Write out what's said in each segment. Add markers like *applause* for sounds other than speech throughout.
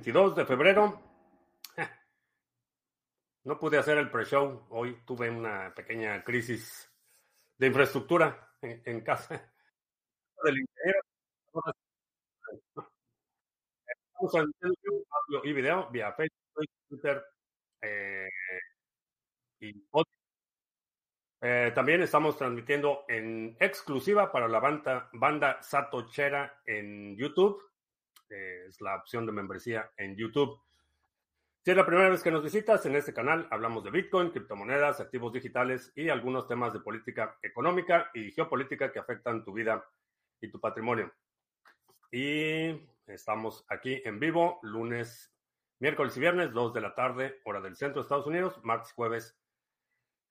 22 de febrero. No pude hacer el pre-show. Hoy tuve una pequeña crisis de infraestructura en, casa. Del ingeniero. Estamos audio y video vía Facebook, Twitter eh, y eh, también estamos transmitiendo en exclusiva para la banda, banda Satochera en YouTube. Eh, es la opción de membresía en YouTube. Si es la primera vez que nos visitas, en este canal hablamos de Bitcoin, criptomonedas, activos digitales y algunos temas de política económica y geopolítica que afectan tu vida y tu patrimonio. Y estamos aquí en vivo, lunes, miércoles y viernes, 2 de la tarde, hora del centro de Estados Unidos, martes, jueves,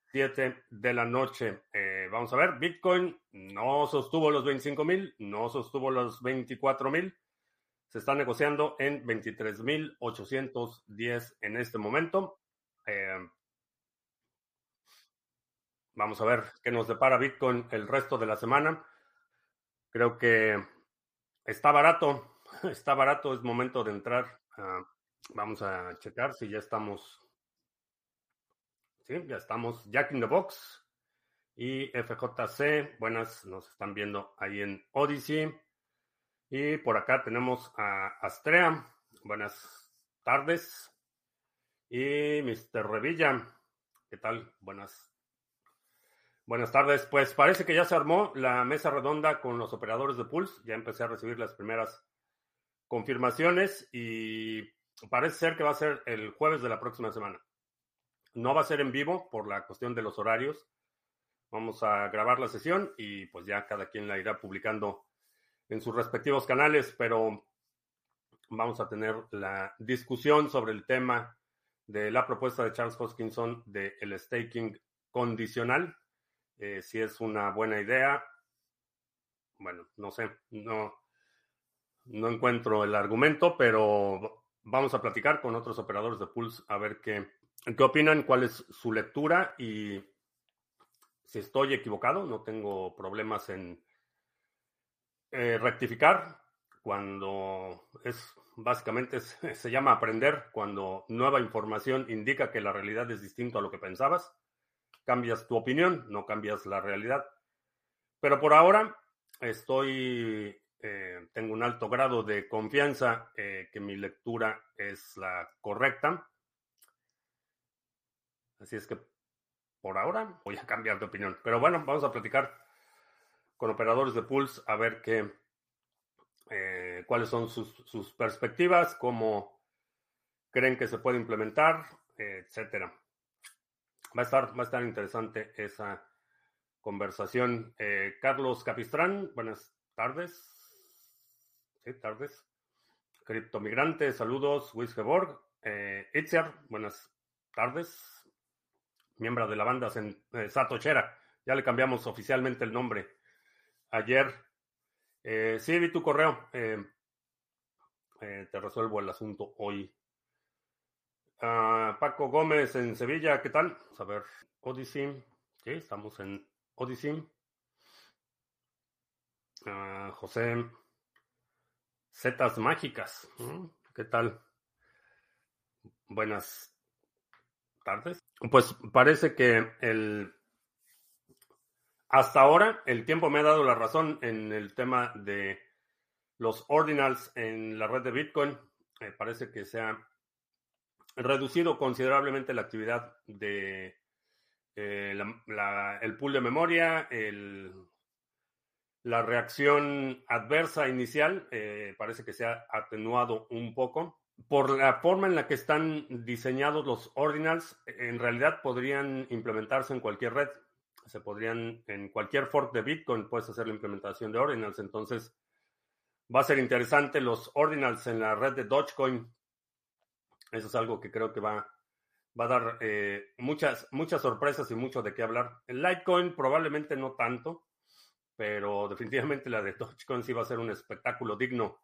7 de la noche. Eh, vamos a ver, Bitcoin no sostuvo los 25 mil, no sostuvo los 24 mil. Se está negociando en 23.810 en este momento. Eh, vamos a ver qué nos depara Bitcoin el resto de la semana. Creo que está barato, *laughs* está barato, es momento de entrar. Ah, vamos a checar si ya estamos ya estamos. Jack in the Box y FJC. Buenas, nos están viendo ahí en Odyssey. Y por acá tenemos a Astrea. Buenas tardes. Y Mr. Revilla. ¿Qué tal? Buenas. Buenas tardes. Pues parece que ya se armó la mesa redonda con los operadores de Pulse. Ya empecé a recibir las primeras confirmaciones y parece ser que va a ser el jueves de la próxima semana. No va a ser en vivo por la cuestión de los horarios. Vamos a grabar la sesión y pues ya cada quien la irá publicando en sus respectivos canales, pero vamos a tener la discusión sobre el tema de la propuesta de Charles Hoskinson de el staking condicional. Eh, si es una buena idea, bueno, no sé, no, no encuentro el argumento, pero vamos a platicar con otros operadores de Pulse a ver qué, ¿Qué opinan? ¿Cuál es su lectura? Y si estoy equivocado, no tengo problemas en eh, rectificar cuando es básicamente *laughs* se llama aprender cuando nueva información indica que la realidad es distinta a lo que pensabas. Cambias tu opinión, no cambias la realidad. Pero por ahora estoy, eh, tengo un alto grado de confianza eh, que mi lectura es la correcta Así es que por ahora voy a *laughs* cambiar de opinión. Pero bueno, vamos a platicar con operadores de Pulse a ver qué, eh, cuáles son sus, perspectivas, cómo creen que se puede implementar, etcétera. Va a estar, va a estar interesante esa conversación. Eh, Carlos Capistrán, buenas tardes. Sí, tardes. Criptomigrante, saludos. Wisgeborg. Eh, Itziar, buenas tardes miembro de la banda eh, Satochera. Ya le cambiamos oficialmente el nombre ayer. Eh, sí, vi tu correo. Eh, te resuelvo el asunto hoy. Ah, Paco Gómez en Sevilla, ¿qué tal? Vamos a ver, Odyssey. Sí, estamos en Odyssey. Ah, José Zetas Mágicas. ¿Qué tal? Buenas tardes. Pues parece que el hasta ahora el tiempo me ha dado la razón en el tema de los ordinals en la red de Bitcoin. Eh, parece que se ha reducido considerablemente la actividad de eh, el pool de memoria, la reacción adversa inicial eh, parece que se ha atenuado un poco por la forma en la que están diseñados los ordinals, en realidad podrían implementarse en cualquier red. Se podrían, en cualquier fork de Bitcoin, puedes hacer la implementación de ordinals. Entonces, va a ser interesante los ordinals en la red de Dogecoin. Eso es algo que creo que va, va a dar eh, muchas, muchas sorpresas y mucho de qué hablar. En Litecoin probablemente no tanto, pero definitivamente la de Dogecoin sí va a ser un espectáculo digno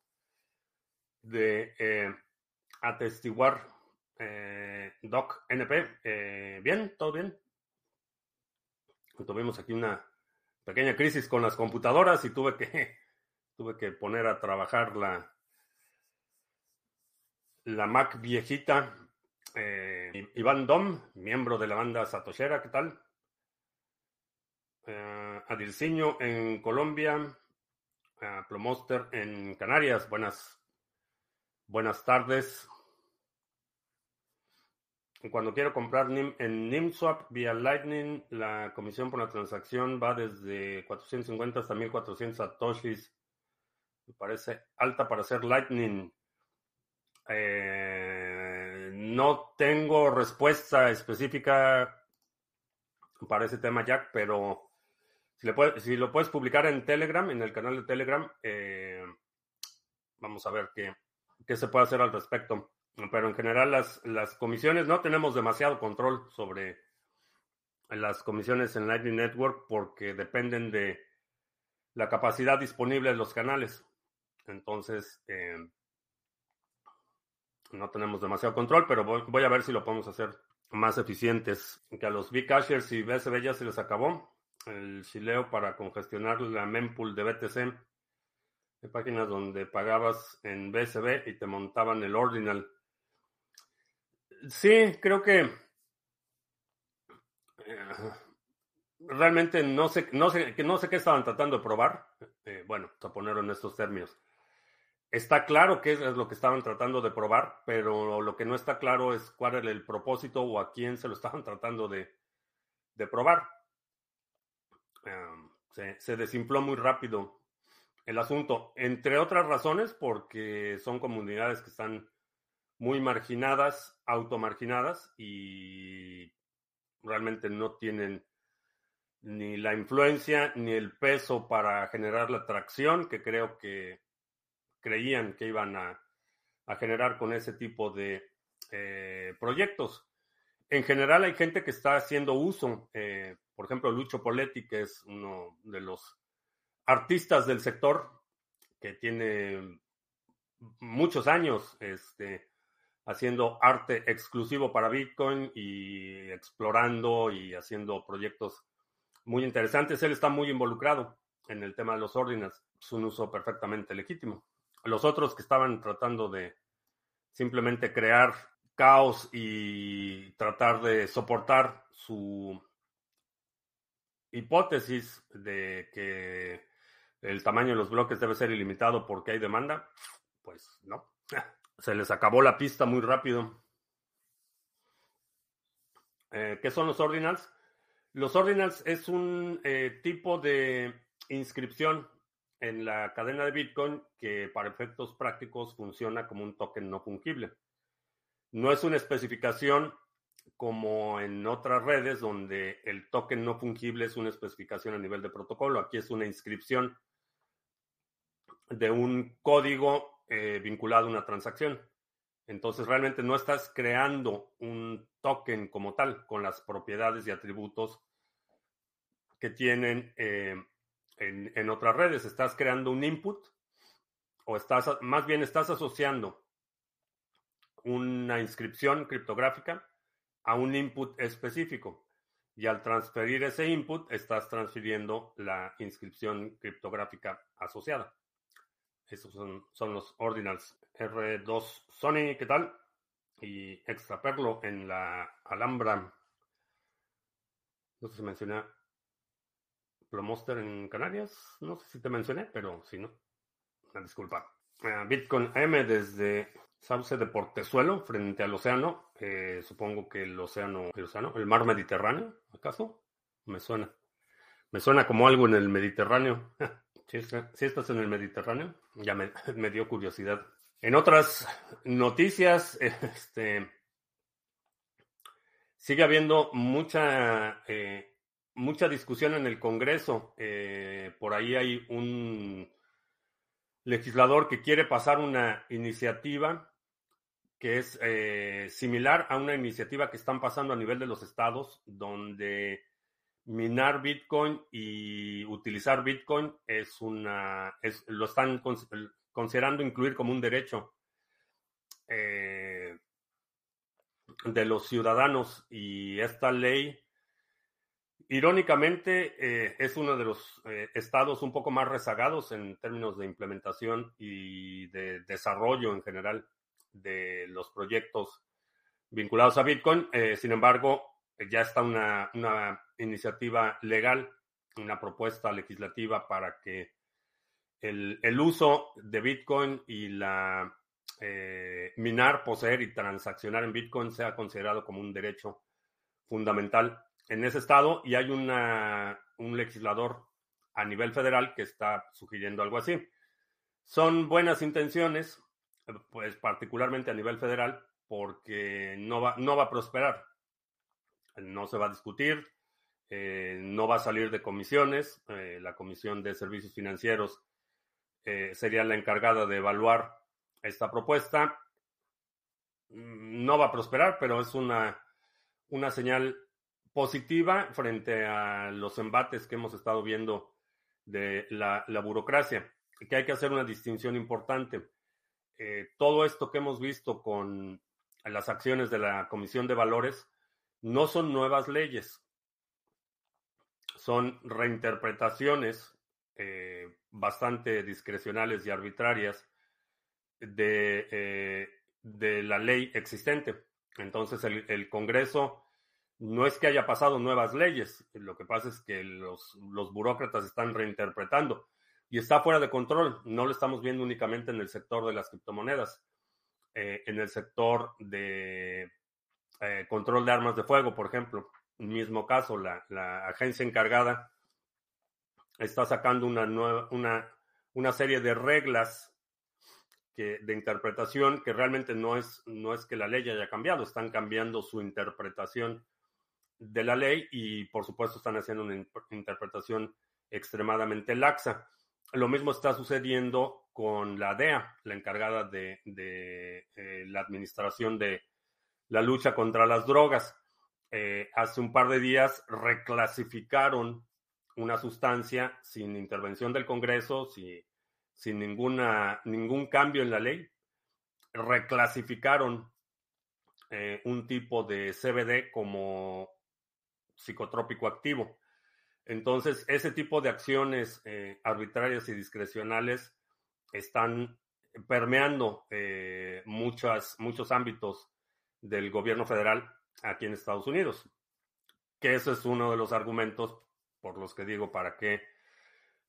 de, eh, atestiguar. Eh, Doc NP, eh, bien, todo bien. Tuvimos aquí una pequeña crisis con las computadoras y tuve que *laughs* tuve que poner a trabajar la la Mac viejita. Eh, Iván Dom, miembro de la banda Satoshera, ¿qué tal? Eh, Adirciño en Colombia. Plomoster en Canarias. Buenas, buenas tardes. Cuando quiero comprar en NIMSwap vía Lightning, la comisión por la transacción va desde 450 hasta 1400 satoshis. Me parece alta para hacer Lightning. Eh, no tengo respuesta específica para ese tema, Jack, pero si, si lo puedes publicar en Telegram, en el canal de Telegram, eh, vamos a ver qué se puede hacer al respecto. Pero en general las, las comisiones no tenemos demasiado control sobre las comisiones en Lightning Network porque dependen de la capacidad disponible de los canales. Entonces, eh, no tenemos demasiado control, pero voy, a ver si lo podemos hacer más eficientes. Que a los Bcashers y BSB ya se les acabó el chileo para congestionar la mempool de BTC. Hay páginas donde pagabas en BSB y te montaban el ordinal. Sí, creo que eh, realmente no sé, no sé, no sé qué estaban tratando de probar. Eh, bueno, a ponerlo en estos términos. Está claro qué es lo que estaban tratando de probar, pero lo que no está claro es cuál era el propósito o a quién se lo estaban *laughs* tratando de, probar. se, se desinfló muy rápido el asunto, entre otras razones, porque son comunidades que están muy marginadas, automarginadas y realmente no tienen ni la influencia ni el peso para generar la atracción que creo que creían que iban a, generar con ese tipo de eh, proyectos. En general hay gente que está haciendo uso, eh, por ejemplo, Lucho Poletti, que es uno de los artistas del sector, que tiene muchos años este, haciendo arte exclusivo para Bitcoin y explorando y haciendo proyectos muy interesantes. Él está muy involucrado en el tema de los ordinals. Es un uso perfectamente legítimo. Los otros que estaban tratando de simplemente crear caos y tratar de soportar su hipótesis de que el tamaño de los bloques debe ser ilimitado porque hay demanda, pues no. *laughs* Se les acabó la pista muy rápido. Eh, ¿Qué son los ordinals? Los ordinals es un eh, tipo de inscripción en la cadena de Bitcoin que para efectos prácticos funciona como un token no fungible. No es una especificación como en otras redes donde el token no fungible es una especificación a nivel de protocolo. Aquí es una inscripción de un código eh, vinculado a una transacción. Entonces realmente no estás creando un token como tal con las propiedades y atributos que tienen eh, en, otras redes. Estás creando un input o estás, más bien estás asociando una inscripción criptográfica a un input específico. Y al transferir ese input, estás transfiriendo la inscripción criptográfica asociada. Estos son, los ordinals. R2 Sony, ¿qué tal? Y Extra Perlo en la Alhambra. No sé si mencioné Plomoster en Canarias. No sé si te mencioné, pero si no, una disculpa. Ah, Bitcoin M desde Sauce de Portezuelo, frente al océano. Eh, supongo que el océano, el océano, el mar Mediterráneo, ¿acaso? Me suena. Me suena como algo en el Mediterráneo. *laughs* Si, estás en el Mediterráneo, ya me, *laughs* dio curiosidad. En otras noticias, *laughs* este, sigue habiendo mucha, eh, mucha discusión en el Congreso. Eh, por ahí hay un legislador que quiere pasar una iniciativa que es eh, similar a una iniciativa que están pasando a nivel de los estados, donde minar Bitcoin y utilizar Bitcoin es una, es, lo están considerando incluir como un derecho eh, de los ciudadanos y esta ley, irónicamente, eh, es uno de los eh, estados un poco más rezagados en términos de implementación y de desarrollo en general de los proyectos vinculados a Bitcoin. Sin embargo, ya está una, una, iniciativa legal, una propuesta legislativa para que el, el uso de Bitcoin y la eh, minar, poseer y transaccionar en Bitcoin sea considerado como un derecho fundamental en ese estado y hay una, un legislador a nivel federal que está sugiriendo algo así. Son buenas intenciones, pues particularmente a nivel federal, porque no va, no va a prosperar. No se va a discutir, eh, no va a salir de comisiones. Eh, la Comisión de Servicios Financieros eh, sería la encargada de evaluar esta propuesta. Mm, no va a prosperar, pero es una, una señal positiva frente a los embates que hemos estado viendo de la, burocracia, que hay que hacer una distinción importante. todo esto que hemos visto con las acciones de la Comisión de Valores no son nuevas leyes, son reinterpretaciones eh, bastante discrecionales y arbitrarias de, eh, de, la ley existente. Entonces el, Congreso no es que haya pasado nuevas leyes, lo que pasa es que los, los burócratas están reinterpretando y está fuera de control. No lo estamos viendo únicamente en el sector de las criptomonedas eh, en el sector de eh, control de armas de fuego, por ejemplo. Mismo caso, la, agencia encargada está sacando una, nueva, una, una serie de reglas que, de interpretación que realmente no es, no es que la ley haya cambiado, están cambiando su interpretación de la ley y por supuesto están haciendo una interpretación extremadamente laxa. Lo mismo está sucediendo con la DEA, la encargada de, eh, la administración de la lucha contra las drogas. Eh, hace un par de días reclasificaron una sustancia sin intervención del Congreso, sin ninguna, ningún cambio en la ley. Reclasificaron eh, un tipo de CBD como psicotrópico activo. Entonces, ese tipo de acciones arbitrarias y discrecionales están permeando eh, muchos ámbitos del gobierno federal aquí en Estados Unidos. Que ese es uno de los argumentos por los que digo para qué,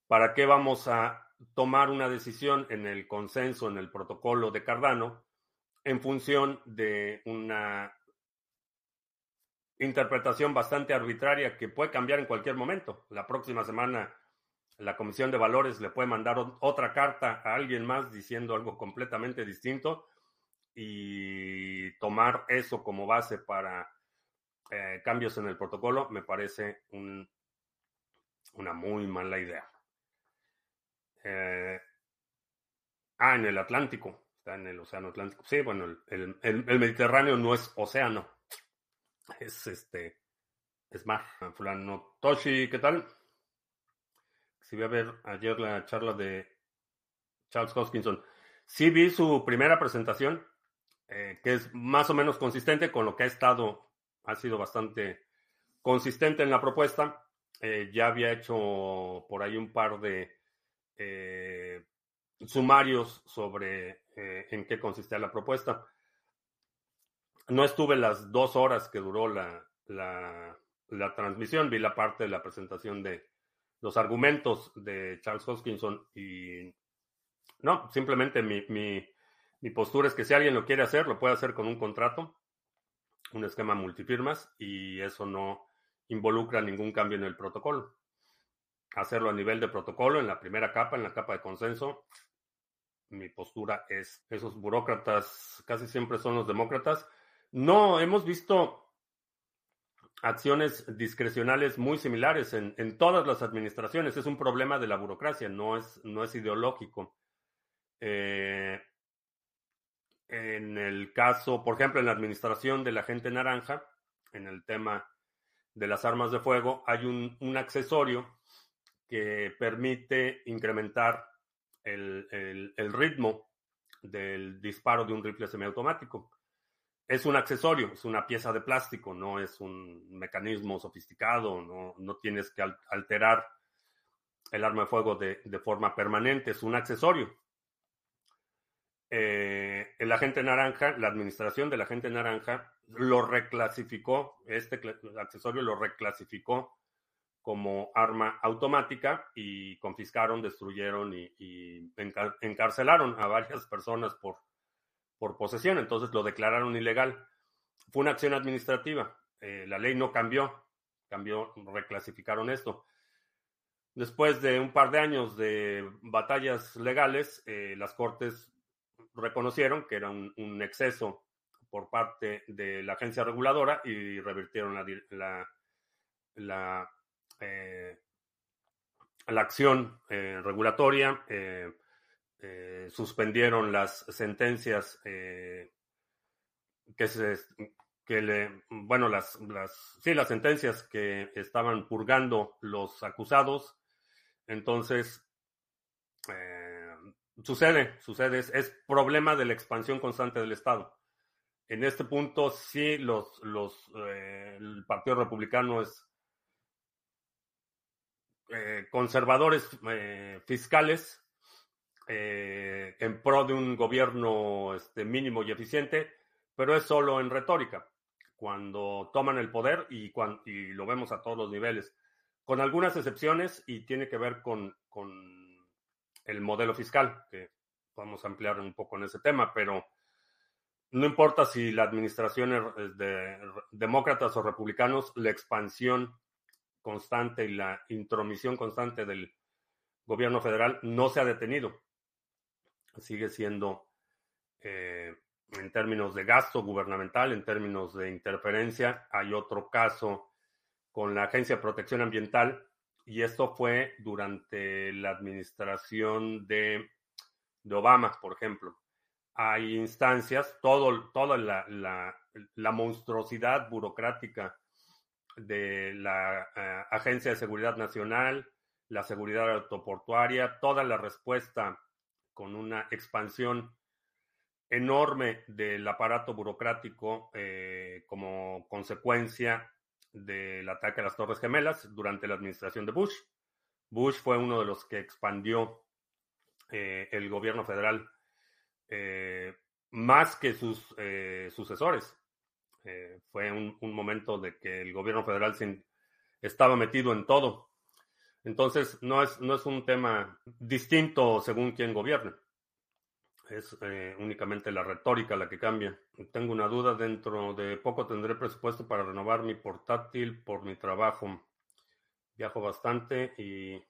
para qué vamos a tomar una decisión en el consenso, en el protocolo de Cardano, en función de una interpretación bastante arbitraria que puede cambiar en cualquier momento. La próxima semana la Comisión de Valores le puede mandar otra carta a alguien más diciendo algo completamente distinto y tomar eso como base para eh, cambios en el protocolo me parece una muy mala idea. Eh, ah, en el Atlántico, está en el Océano Atlántico. Sí, bueno, el, el Mediterráneo no es océano, es este, es mar. Fulano Toshi, ¿qué tal? si voy a ver ayer la charla de Charles Hoskinson. Sí vi su primera presentación, eh, que es más o menos consistente con lo que ha estado, ha sido bastante consistente en la propuesta. Eh, ya había hecho por ahí un par de eh, sumarios sobre en qué consistía la propuesta. No estuve las dos horas que duró la, la transmisión, vi la parte de la presentación de, los argumentos de Charles Hoskinson y no, simplemente mi, mi, postura es que si alguien lo quiere hacer, lo puede hacer con un contrato, un esquema multifirmas y eso no involucra ningún cambio en el protocolo. Hacerlo a nivel de protocolo en la primera capa, en la capa de consenso, mi postura es, esos burócratas casi siempre son los demócratas. No, hemos visto acciones discrecionales muy similares en, todas las administraciones. Es un problema de la burocracia, no es, no es ideológico. Eh, en el caso, por ejemplo, en la administración de la gente naranja, en el tema de las armas de fuego, hay un, accesorio que permite incrementar el, ritmo del disparo de un rifle semiautomático es un accesorio, es una pieza de plástico, no es un mecanismo sofisticado, no, tienes que alterar el arma de fuego de, forma permanente, es un accesorio. Eh, el agente naranja, la administración del agente naranja, lo reclasificó, este accesorio lo reclasificó como arma automática y confiscaron, destruyeron y, encarcelaron a varias personas por, por posesión. Entonces lo declararon ilegal. Fue una acción administrativa. Eh, la ley no cambió, cambió, reclasificaron esto. Después de un par de años de batallas legales, eh, las cortes reconocieron que era un, exceso por parte de la agencia reguladora y revirtieron la, la eh, la acción eh, regulatoria, eh, suspendieron las sentencias que se que le bueno las las sí las sentencias que estaban purgando los acusados. Entonces sucede sucede es, problema de la expansión constante del estado. En este punto sí los los el partido republicano es eh, conservadores eh, fiscales eh, en pro de un gobierno este, mínimo y eficiente, pero es solo en retórica, cuando toman el poder y, cuando, y lo vemos a todos los niveles, con algunas excepciones y tiene que ver con el modelo fiscal, que vamos a ampliar un poco en ese tema, pero no importa si la administración es de demócratas o republicanos, la expansión constante y la intromisión constante del gobierno federal no se ha detenido. Sigue siendo, eh, en términos de gasto gubernamental, en términos de interferencia, hay otro caso con la Agencia de Protección Ambiental y esto fue durante la administración de, Obama, por ejemplo. Hay instancias, todo, toda la, la monstruosidad burocrática de la eh, Agencia de Seguridad Nacional, la seguridad autoportuaria, toda la respuesta con una expansión enorme del aparato burocrático eh, como consecuencia del ataque a las Torres Gemelas durante la administración de Bush. Bush fue uno de los que expandió eh, el gobierno federal más que sus sucesores. Eh, fue un, momento de que el gobierno federal estaba metido en todo. Entonces, no es, no es un tema distinto según quién gobierne. Es eh, únicamente la retórica la que cambia. Tengo una duda, dentro de poco tendré presupuesto para renovar mi portátil por mi trabajo. Viajo bastante y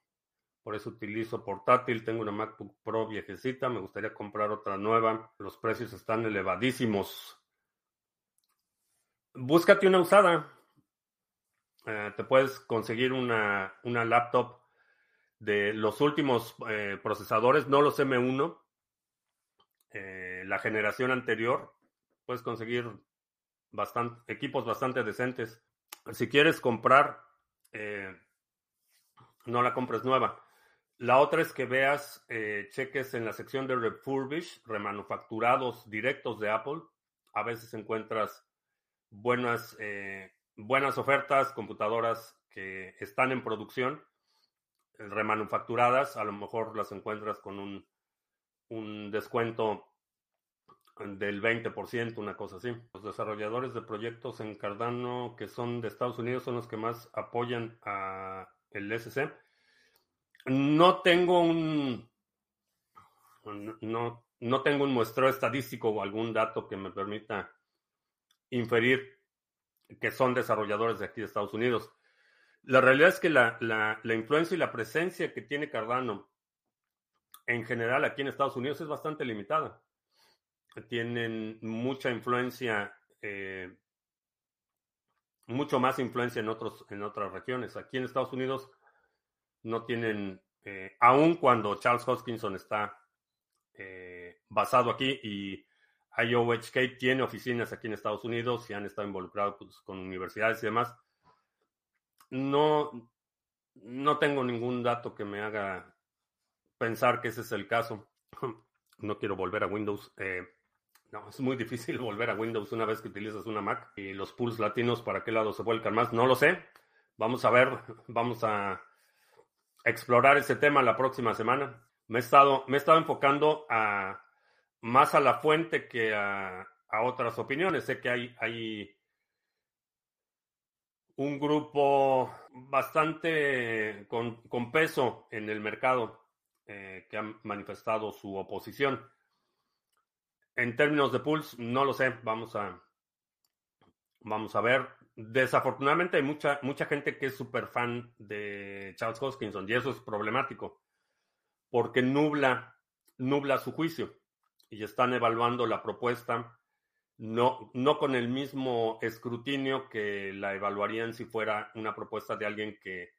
por eso utilizo portátil. Tengo una MacBook Pro viejecita, me gustaría comprar otra nueva. Los precios están elevadísimos búscate una usada. Eh, te puedes conseguir una, una, laptop de los últimos eh, procesadores, no los M1, eh, la generación anterior. Puedes conseguir bastante, equipos bastante decentes. Si quieres comprar, no la compres nueva. La otra es que veas, cheques en la sección de refurbish, remanufacturados directos de Apple. A veces encuentras buenas, eh, buenas ofertas, computadoras que están en producción, remanufacturadas, a lo mejor las encuentras con un, un descuento del 20%, una cosa así. Los desarrolladores de proyectos en Cardano que son de Estados Unidos son los que más apoyan a el SC. No tengo un no, no tengo un muestreo estadístico o algún dato que me permita inferir que son desarrolladores de aquí de Estados Unidos. La realidad es que la, influencia y la presencia que tiene Cardano en general aquí en Estados Unidos es bastante limitada. Tienen mucha influencia, eh, mucho más influencia en, otros, en otras regiones. Aquí en Estados Unidos no tienen, eh, aun cuando Charles Hoskinson está eh, basado aquí y IOHK tiene oficinas aquí en Estados Unidos y han estado involucrados pues, con universidades y demás. No, no tengo ningún dato que me haga pensar que ese es el caso. *clears throat* No quiero volver a Windows. Eh, no, es muy difícil *laughs* volver a Windows una vez que utilizas una Mac y los pools latinos para qué lado se vuelcan más. No lo sé. Vamos a ver, *laughs* vamos a explorar ese tema la próxima semana. Me he estado, me he estado enfocando a más a la fuente que a, otras opiniones. Sé que hay, hay un grupo bastante con, peso en el mercado eh, que ha manifestado su oposición. En términos de Pulse, no lo sé. Vamos a, vamos a ver. Desafortunadamente hay mucha, mucha gente que es súper fan de Charles Hoskinson y eso es problemático porque nubla, nubla su juicio y están evaluando la propuesta no, no con el mismo escrutinio que la evaluarían si fuera una propuesta de alguien que,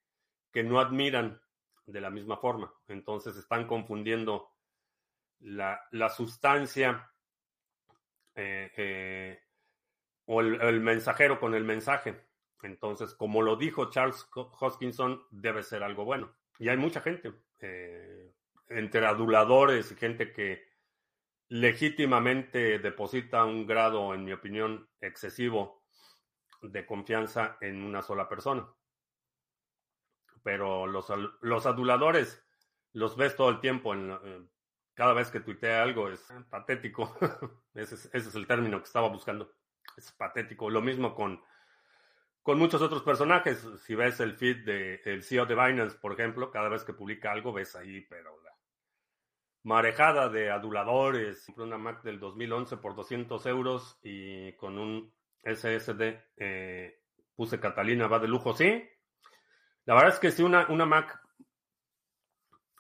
que no admiran de la misma forma. Entonces están confundiendo la, la sustancia eh, eh, o el, mensajero con el mensaje. Entonces, como lo dijo Charles Hoskinson, debe ser algo bueno. Y hay mucha gente, eh, entre aduladores y gente que legítimamente deposita un grado, en mi opinión, excesivo de confianza en una sola persona. Pero los, los aduladores los ves todo el tiempo. En, eh, cada vez que tuitea algo es patético. *laughs* ese, es, ese, es, el término que estaba buscando. Es patético. Lo mismo con, con muchos otros personajes. Si ves el feed del de, CEO de Binance, por ejemplo, cada vez que publica algo ves ahí, pero marejada de aduladores. Una Mac del 2011 por 200 euros y con un SSD eh, puse Catalina, va de lujo, sí. La verdad es que si una, una Mac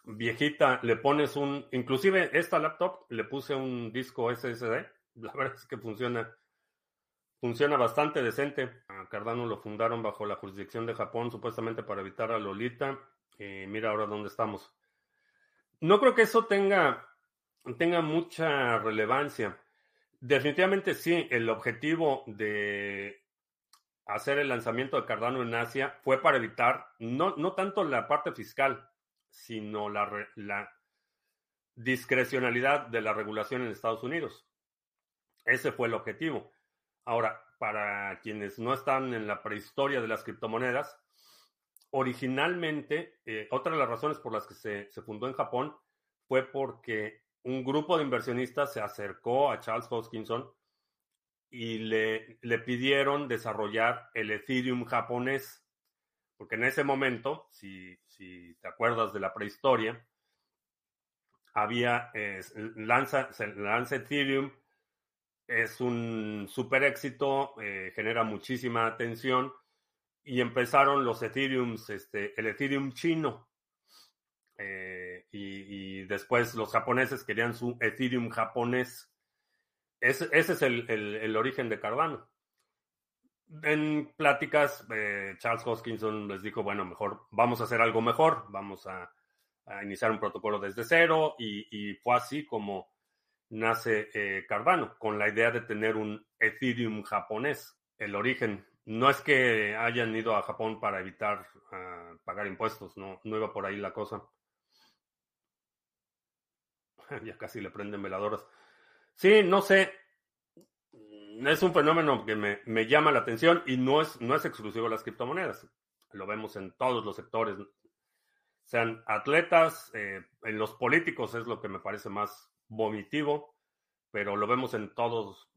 viejita le pones un, inclusive esta laptop le puse un disco SSD, la verdad es que funciona, funciona bastante decente. A Cardano lo fundaron bajo la jurisdicción de Japón supuestamente para evitar a Lolita. y mira ahora dónde estamos. No creo que eso tenga, tenga mucha relevancia. Definitivamente sí, el objetivo de hacer el lanzamiento de Cardano en Asia fue para evitar no, no tanto la parte fiscal, sino la, discrecionalidad de la regulación en Estados Unidos. Ese fue el objetivo. Ahora, para quienes no están en la prehistoria de las criptomonedas, originalmente, eh, otra de las razones por las que se, fundó en Japón fue porque un grupo de inversionistas se acercó a Charles Hoskinson y le, le pidieron desarrollar el Ethereum japonés. Porque en ese momento, si, si te acuerdas de la prehistoria, había, lanza, lanza Ethereum, es un super éxito, eh, genera muchísima atención y empezaron los Ethereum, este, el Ethereum chino. Eh, y, después los japoneses querían su Ethereum japonés. Ese, ese es el, el, origen de Cardano. En pláticas, eh, Charles Hoskinson les dijo, bueno, mejor vamos a hacer algo mejor, vamos a, iniciar un protocolo desde cero y, fue así como nace eh, con la idea de tener un Ethereum japonés. El origen no es que hayan ido a Japón para evitar ah, pagar impuestos, no, no iba por ahí la cosa. *laughs* ya casi le prenden veladoras. Sí, no sé. Es un fenómeno que me, llama la atención y no es, no es exclusivo de las criptomonedas. Lo vemos en todos los sectores. Sean atletas, eh, en los políticos es lo que me parece más vomitivo, pero lo vemos en todos,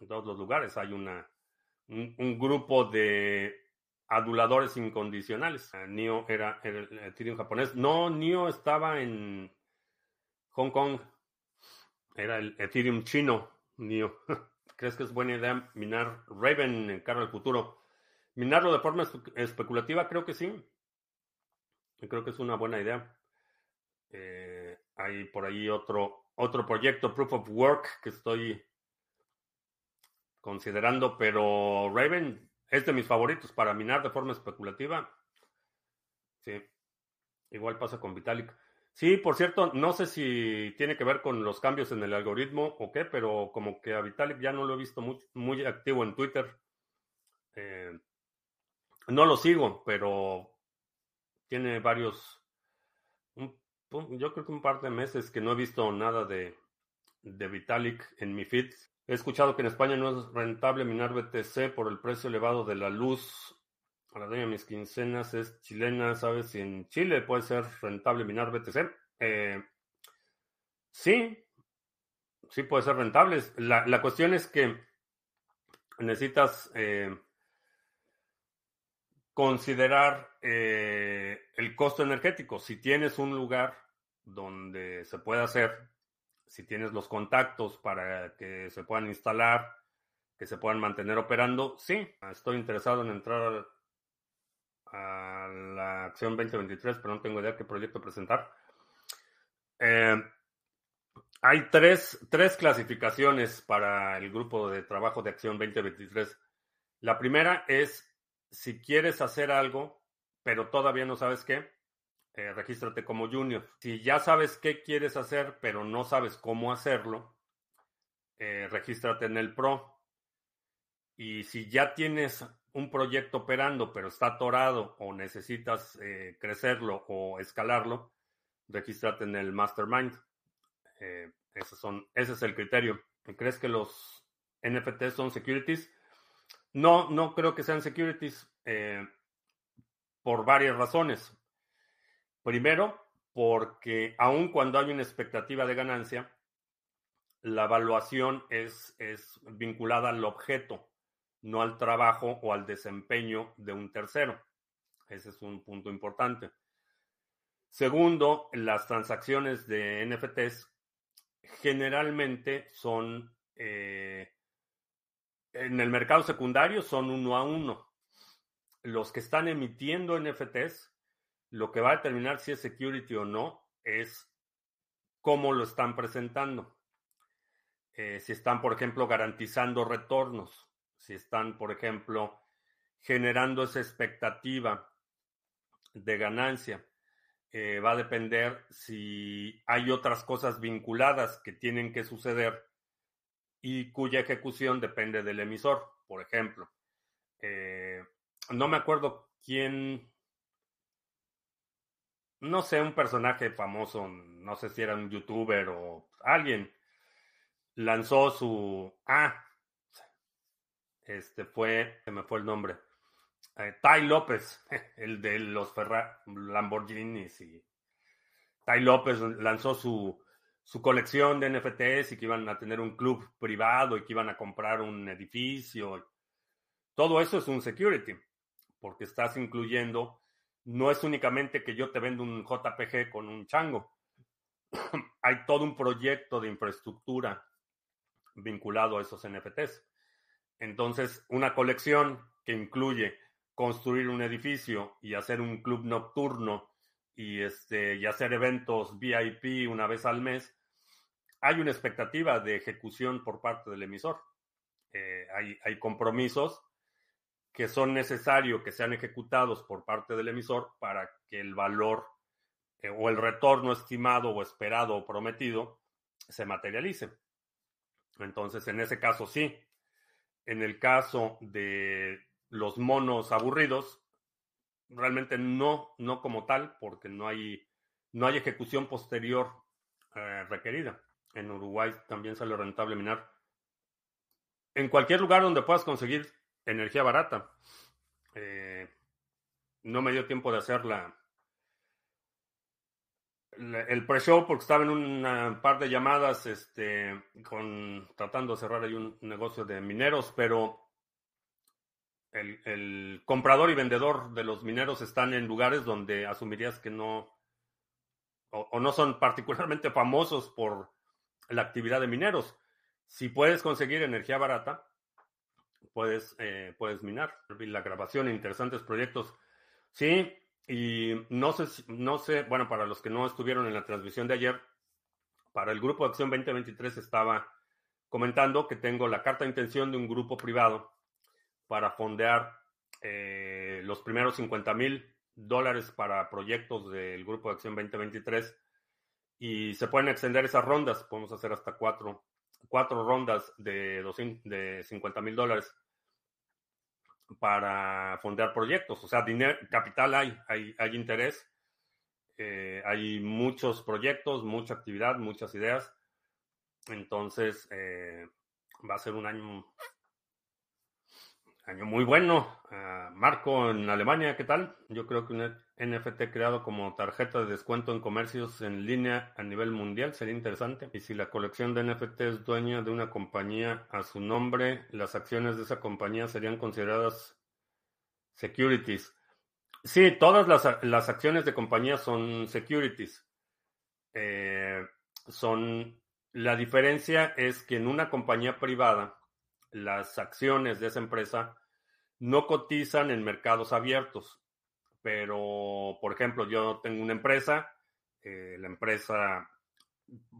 en todos los lugares. Hay una un, grupo de aduladores incondicionales. NIO era, el Ethereum japonés. No, NIO estaba en Hong Kong. Era el Ethereum chino, NIO. *laughs* ¿Crees que es buena idea minar Raven en cara al futuro? Minarlo de forma especulativa, creo que sí. Creo que es una buena idea. Eh, hay por ahí otro, otro proyecto, Proof of Work, que estoy considerando, pero Raven es de mis favoritos para minar de forma especulativa. Sí, igual pasa con Vitalik. Sí, por cierto, no sé si tiene que ver con los cambios en el algoritmo o qué, pero como que a Vitalik ya no lo he visto muy, muy activo en Twitter. Eh, no lo sigo, pero tiene varios, yo creo que un par de meses que no he visto nada de Vitalik en mi feed. He escuchado que en España no es rentable minar BTC por el precio elevado de la luz. A la de mis quincenas es chilena, ¿sabes? Si en Chile puede ser rentable minar BTC. Eh, sí, sí puede ser rentable. La, la cuestión es que necesitas eh, considerar eh, el costo energético. Si tienes un lugar donde se puede hacer, si tienes los contactos para que se puedan instalar, que se puedan mantener operando, sí, estoy interesado en entrar a la acción 2023, pero no tengo idea qué proyecto presentar. Eh, hay tres, tres clasificaciones para el grupo de trabajo de acción 2023. La primera es si quieres hacer algo, pero todavía no sabes qué, eh, regístrate como junior. Si ya sabes qué quieres hacer, pero no sabes cómo hacerlo, eh, regístrate en el pro. Y si ya tienes un proyecto operando, pero está atorado o necesitas eh, crecerlo o escalarlo, regístrate en el mastermind. son, ese es el criterio. ¿Crees que los NFTs son securities? No, no creo que sean securities eh, por varias razones. Primero, porque aun cuando hay una expectativa de ganancia, la evaluación es, es vinculada al objeto, no al trabajo o al desempeño de un tercero. Ese es un punto importante. Segundo, las transacciones de NFTs generalmente son eh, en el mercado secundario son uno a uno. Los que están emitiendo NFTs, lo que va a determinar si es security o no es cómo lo están presentando. Eh, si están, por ejemplo, garantizando retornos, si están, por ejemplo, generando esa expectativa de ganancia. Eh, va a depender si hay otras cosas vinculadas que tienen que suceder y cuya ejecución depende del emisor. Por ejemplo, eh, no me acuerdo quién, no sé, un personaje famoso, no sé si era un youtuber o alguien, lanzó su... Ah, este fue, se me fue el nombre. Eh, Ty López, *laughs* el de los Ferrari, Lamborghinis y Ty López lanzó su su colección de NFTs y que iban a tener un club privado y que iban a comprar un edificio. Todo eso es un security, porque estás incluyendo, no es únicamente que yo te vendo un JPG con un chango. *clears throat* Hay todo un proyecto de infraestructura vinculado a esos NFTs. Entonces, una colección que incluye construir un edificio y hacer un club nocturno y, este, hacer eventos VIP una vez al mes, hay una expectativa de ejecución por parte del emisor. Eh, hay, hay, compromisos que son necesarios que sean ejecutados por parte del emisor para que el valor eh, o el retorno estimado o esperado o prometido se materialice. Entonces, en ese caso sí. En el caso de los monos aburridos, realmente no, no como tal, porque no hay, no hay ejecución posterior eh, requerida. En Uruguay también sale rentable minar. En cualquier lugar donde puedas conseguir energía barata. Eh, no me dio tiempo de hacer la, el pre-show porque estaba en un par de llamadas este, con, tratando de cerrar ahí un negocio de mineros, pero el, comprador y vendedor de los mineros están en lugares donde asumirías que no, o, no son particularmente famosos por la actividad de mineros. Si puedes conseguir energía barata, puedes, eh, puedes minar. La grabación, interesantes proyectos. Sí, y no sé, no sé, bueno, para los que no estuvieron en la transmisión de ayer, para el grupo de Acción 2023 estaba comentando que tengo la carta de intención de un grupo privado para fondear eh, los primeros 50 mil dólares para proyectos del Grupo de Acción 2023 y se pueden extender esas rondas. Podemos hacer hasta cuatro, cuatro rondas de, de 50 mil dólares para fondear proyectos. O sea, dinero, capital hay, hay, hay interés. Eh, hay muchos proyectos, mucha actividad, muchas ideas. Entonces, eh, va a ser un año Año muy bueno. Uh, Marco en Alemania, ¿qué tal? Yo creo que un NFT creado como tarjeta de descuento en comercios en línea a nivel mundial sería interesante. Y si la colección de NFT es dueña de una compañía a su nombre, las acciones de esa compañía serían consideradas securities. Sí, todas las, las acciones de compañía son securities. Eh, son la diferencia es que en una compañía privada las acciones de esa empresa no cotizan en mercados abiertos. Pero, por ejemplo, yo tengo una empresa, eh, la empresa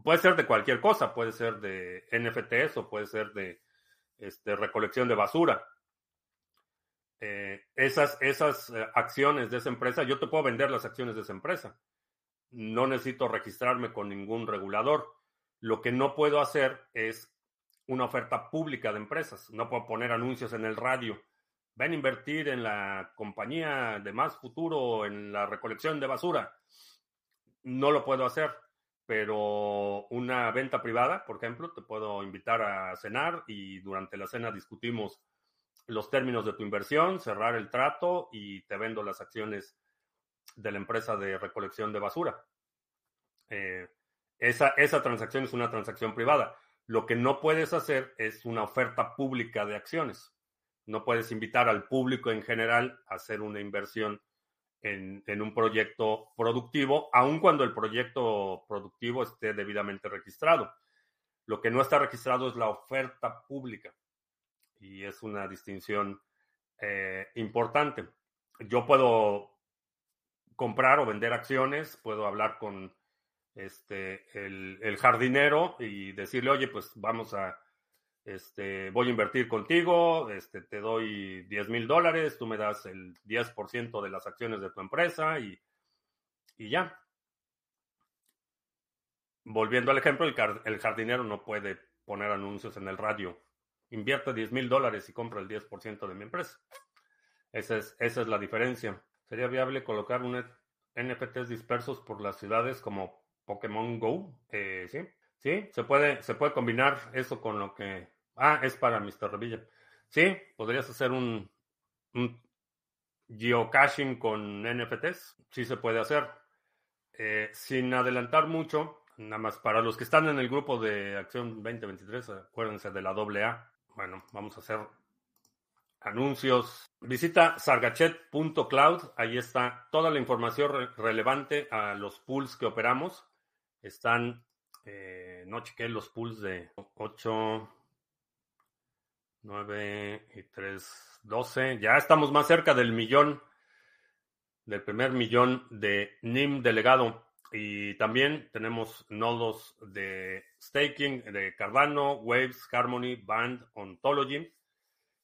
puede ser de cualquier cosa, puede ser de NFTs o puede ser de este, recolección de basura. Eh, esas, esas eh, acciones de esa empresa, yo te puedo vender las acciones de esa empresa. No necesito registrarme con ningún regulador. Lo que no puedo hacer es una oferta pública de empresas. No puedo poner anuncios en el radio. Ven a invertir en la compañía de más futuro en la recolección de basura. No lo puedo hacer, pero una venta privada, por ejemplo, te puedo invitar a cenar y durante la cena discutimos los términos de tu inversión, cerrar el trato y te vendo las acciones de la empresa de recolección de basura. Eh, esa, esa transacción es una transacción privada. Lo que no puedes hacer es una oferta pública de acciones. No puedes invitar al público en general a hacer una inversión en, en, un proyecto productivo, aun cuando el proyecto productivo esté debidamente registrado. Lo que no está registrado es la oferta pública y es una distinción eh, importante. Yo puedo comprar o vender acciones, puedo hablar con este, el, el, jardinero y decirle, oye, pues vamos a, este, voy a invertir contigo, este, te doy 10 mil dólares, tú me das el 10% de las acciones de tu empresa y, y ya. Volviendo al ejemplo, el, el jardinero no puede poner anuncios en el radio invierto 10 mil dólares y compro el 10% de mi empresa. Esa es, esa es la diferencia. ¿Sería viable colocar un NFTs dispersos por las ciudades como Pokémon Go? Eh, sí, sí, se puede, se puede combinar eso con lo que... Ah, es para Mr. Revilla. Sí, podrías hacer un, un geocaching con NFTs. Sí se puede hacer. Eh, sin adelantar mucho, nada más para los que están en el grupo de Acción 2023, acuérdense de la AA. Bueno, vamos a hacer anuncios. Visita sargachet.cloud. Ahí está toda la información relevante a los pools que operamos. Están, eh, no chequé los pools de 8, 9 y 3, 12. Ya estamos más cerca del millón, del primer millón de NIM delegado. Y también tenemos nodos de staking de Cardano, Waves, Harmony, Band, Ontology.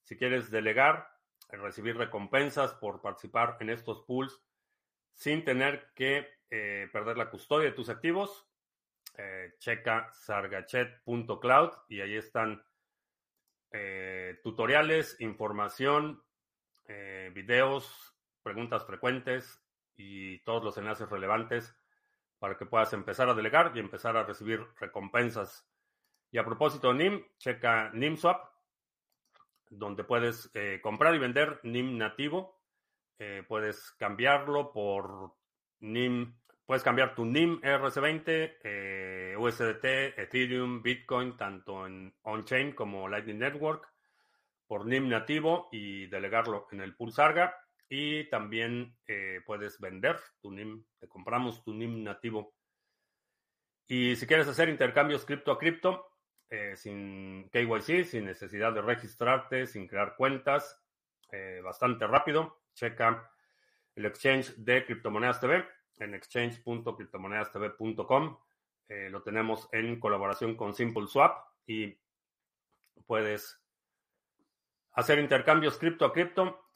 Si quieres delegar, recibir recompensas por participar en estos pools sin tener que eh, perder la custodia de tus activos, eh, checa sargachet.cloud y ahí están eh, tutoriales, información, videos, preguntas frecuentes y todos los enlaces relevantes para que puedas empezar a delegar y empezar a recibir recompensas. Y a propósito de NIM, checa NIMSwap, donde puedes eh, comprar y vender NIM nativo. Eh, puedes cambiarlo por NIM, puedes cambiar tu NIM RC20, eh, USDT, Ethereum, Bitcoin, tanto en on-chain como Lightning Network, por NIM nativo y delegarlo en el pool Sarga. Y también eh, puedes vender tu NIM, te compramos tu NIM nativo. Y si quieres hacer intercambios cripto a cripto, eh, sin KYC, sin necesidad de registrarte, sin crear cuentas, bastante rápido, checa el exchange de Criptomonedas TV en exchange.criptomonedastv.com. lo tenemos en colaboración con Simple Swap y puedes hacer intercambios cripto a cripto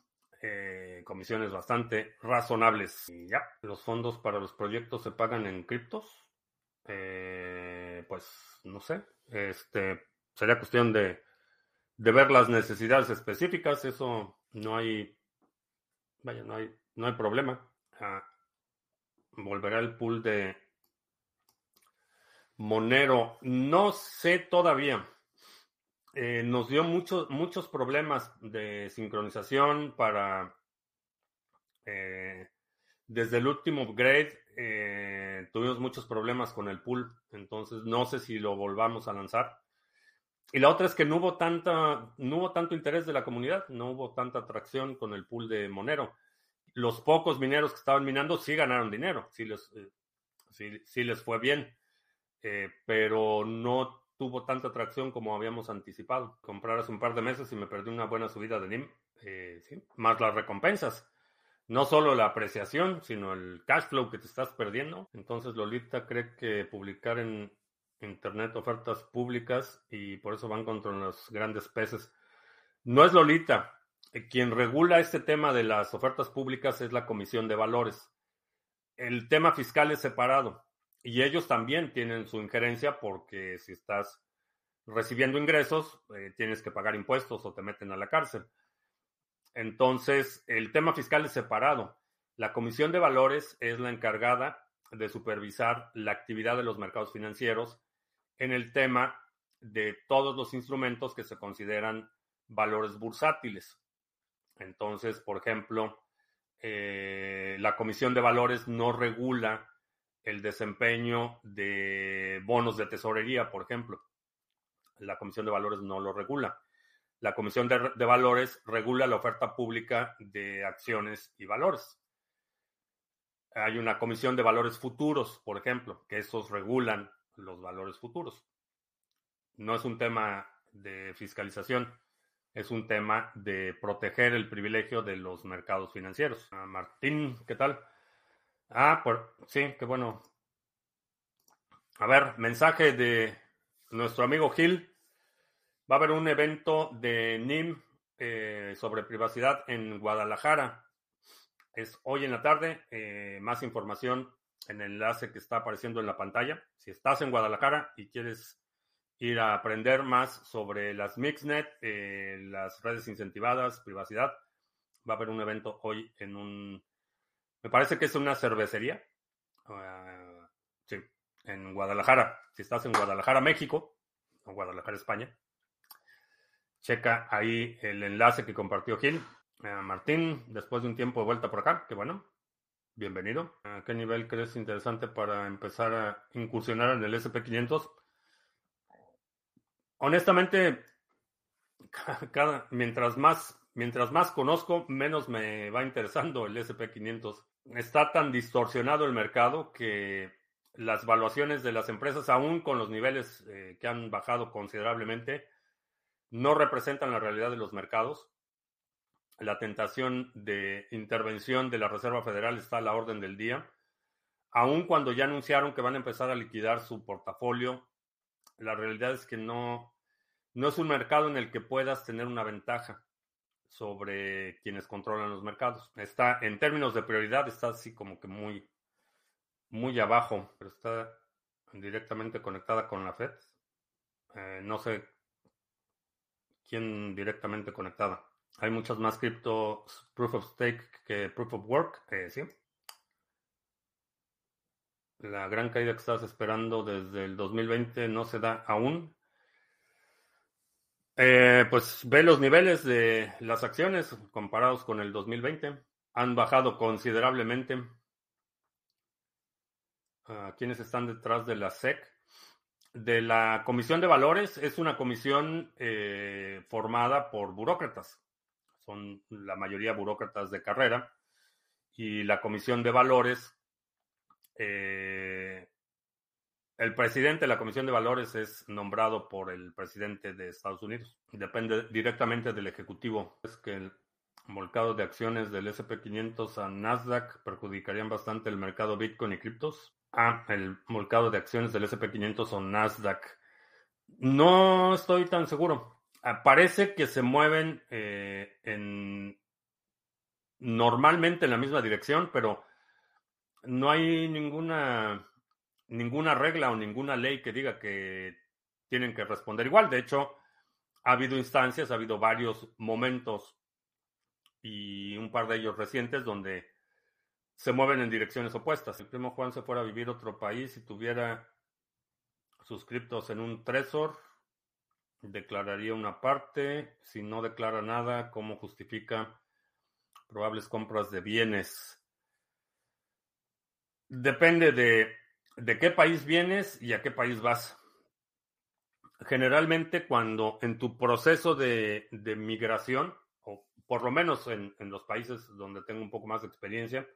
eh, comisiones bastante razonables. Y ya, los fondos para los proyectos se pagan en criptos. Eh, pues no sé, este sería cuestión de, de ver las necesidades específicas. Eso no hay, vaya, no hay, no hay problema. Ah, volverá el pool de Monero. No sé todavía. eh, nos dio muchos muchos problemas de sincronización para eh, desde el último upgrade eh, tuvimos muchos problemas con el pool, entonces no sé si lo volvamos a lanzar. Y la otra es que no hubo tanta, no hubo tanto interés de la comunidad, no hubo tanta atracción con el pool de Monero. Los pocos mineros que estaban minando sí ganaron dinero, sí les, sí, les fue bien, pero no tuvo tanta atracción como habíamos anticipado. Comprar hace un par de meses y me perdí una buena subida de NIM, eh, más las recompensas. No solo la apreciación, sino el cash flow que te estás perdiendo. Entonces Lolita cree que publicar en Internet ofertas públicas y por eso van contra los grandes peces. No es Lolita. Quien regula este tema de las ofertas públicas es la Comisión de Valores. El tema fiscal es separado. Y ellos también tienen su injerencia porque si estás recibiendo ingresos, eh, tienes que pagar impuestos o te meten a la cárcel. Entonces, el tema fiscal es separado. La Comisión de Valores es la encargada de supervisar la actividad de los mercados financieros en el tema de todos los instrumentos que se consideran valores bursátiles. Entonces, por ejemplo, eh, la Comisión de Valores no regula el desempeño de bonos de tesorería, por ejemplo. La Comisión de Valores no lo regula. La Comisión de, Valores regula la oferta pública de acciones y valores. Hay una Comisión de Valores Futuros, por ejemplo, que esos regulan los valores futuros. No es un tema de fiscalización, es un tema de proteger el privilegio de los mercados financieros. Ah, Martín, ¿qué tal? Ah, por, sí, qué bueno. A ver, mensaje de nuestro amigo Gil. Va a haber un evento de NIM eh, sobre privacidad en Guadalajara. Es hoy en la tarde. Eh, más información en el enlace que está apareciendo en la pantalla. Si estás en Guadalajara y quieres ir a aprender más sobre las Mixnet, eh, las redes incentivadas, privacidad, va a haber un evento hoy en un me parece que es una cervecería. Ah, sí, en Guadalajara. Si estás en Guadalajara, México, o Guadalajara, España, checa ahí el enlace que compartió Gil. Ah, Martín, después de un tiempo de vuelta por acá, qué bueno. Bienvenido. ¿A qué nivel crees interesante para empezar a incursionar en el SP500? Honestamente, *laughs* cada, mientras más mientras más conozco, menos me va interesando el SP500 está tan distorsionado el mercado que las valuaciones de las empresas, aún con los niveles eh, que han bajado considerablemente, no representan la realidad de los mercados. La tentación de intervención de la Reserva Federal está a la orden del día. Aún cuando ya anunciaron que van a empezar a liquidar su portafolio, la realidad es que no, no es un mercado en el que puedas tener una ventaja sobre quienes controlan los mercados. Está, en términos de prioridad, está así como que muy, muy abajo, pero está directamente conectada con la Fed. Eh, no sé quién directamente conectada. Hay muchas más criptos proof of stake que proof of work, eh, sí. La gran caída que estabas esperando desde el 2020 no se da aún. Eh, pues ve los niveles de las acciones comparados con el 2020. Han bajado considerablemente. Uh, ¿Quiénes están detrás de la SEC? De la Comisión de Valores es una comisión eh, formada por burócratas. Son la mayoría burócratas de carrera. Y la Comisión de Valores eh, el presidente de la Comisión de Valores es nombrado por el presidente de Estados Unidos. Depende directamente del Ejecutivo. Es que el volcado de acciones del SP500 a Nasdaq perjudicarían bastante el mercado Bitcoin y criptos. Ah, el volcado de acciones del SP500 o Nasdaq. No estoy tan seguro. Ah, parece que se mueven eh, en normalmente en la misma dirección, pero no hay ninguna ninguna regla o ninguna ley que diga que tienen que responder igual. De hecho, ha habido instancias, ha habido varios momentos y un par de ellos recientes donde se mueven en direcciones opuestas. Si el primo Juan se fuera a vivir a otro país y tuviera sus criptos en un Trezor, declararía una parte. Si no declara nada, ¿cómo justifica probables compras de bienes? Depende de, de qué país vienes y a qué país vas. Generalmente cuando en tu proceso de, migración, o por lo menos en, en, los países donde tengo un poco más de experiencia,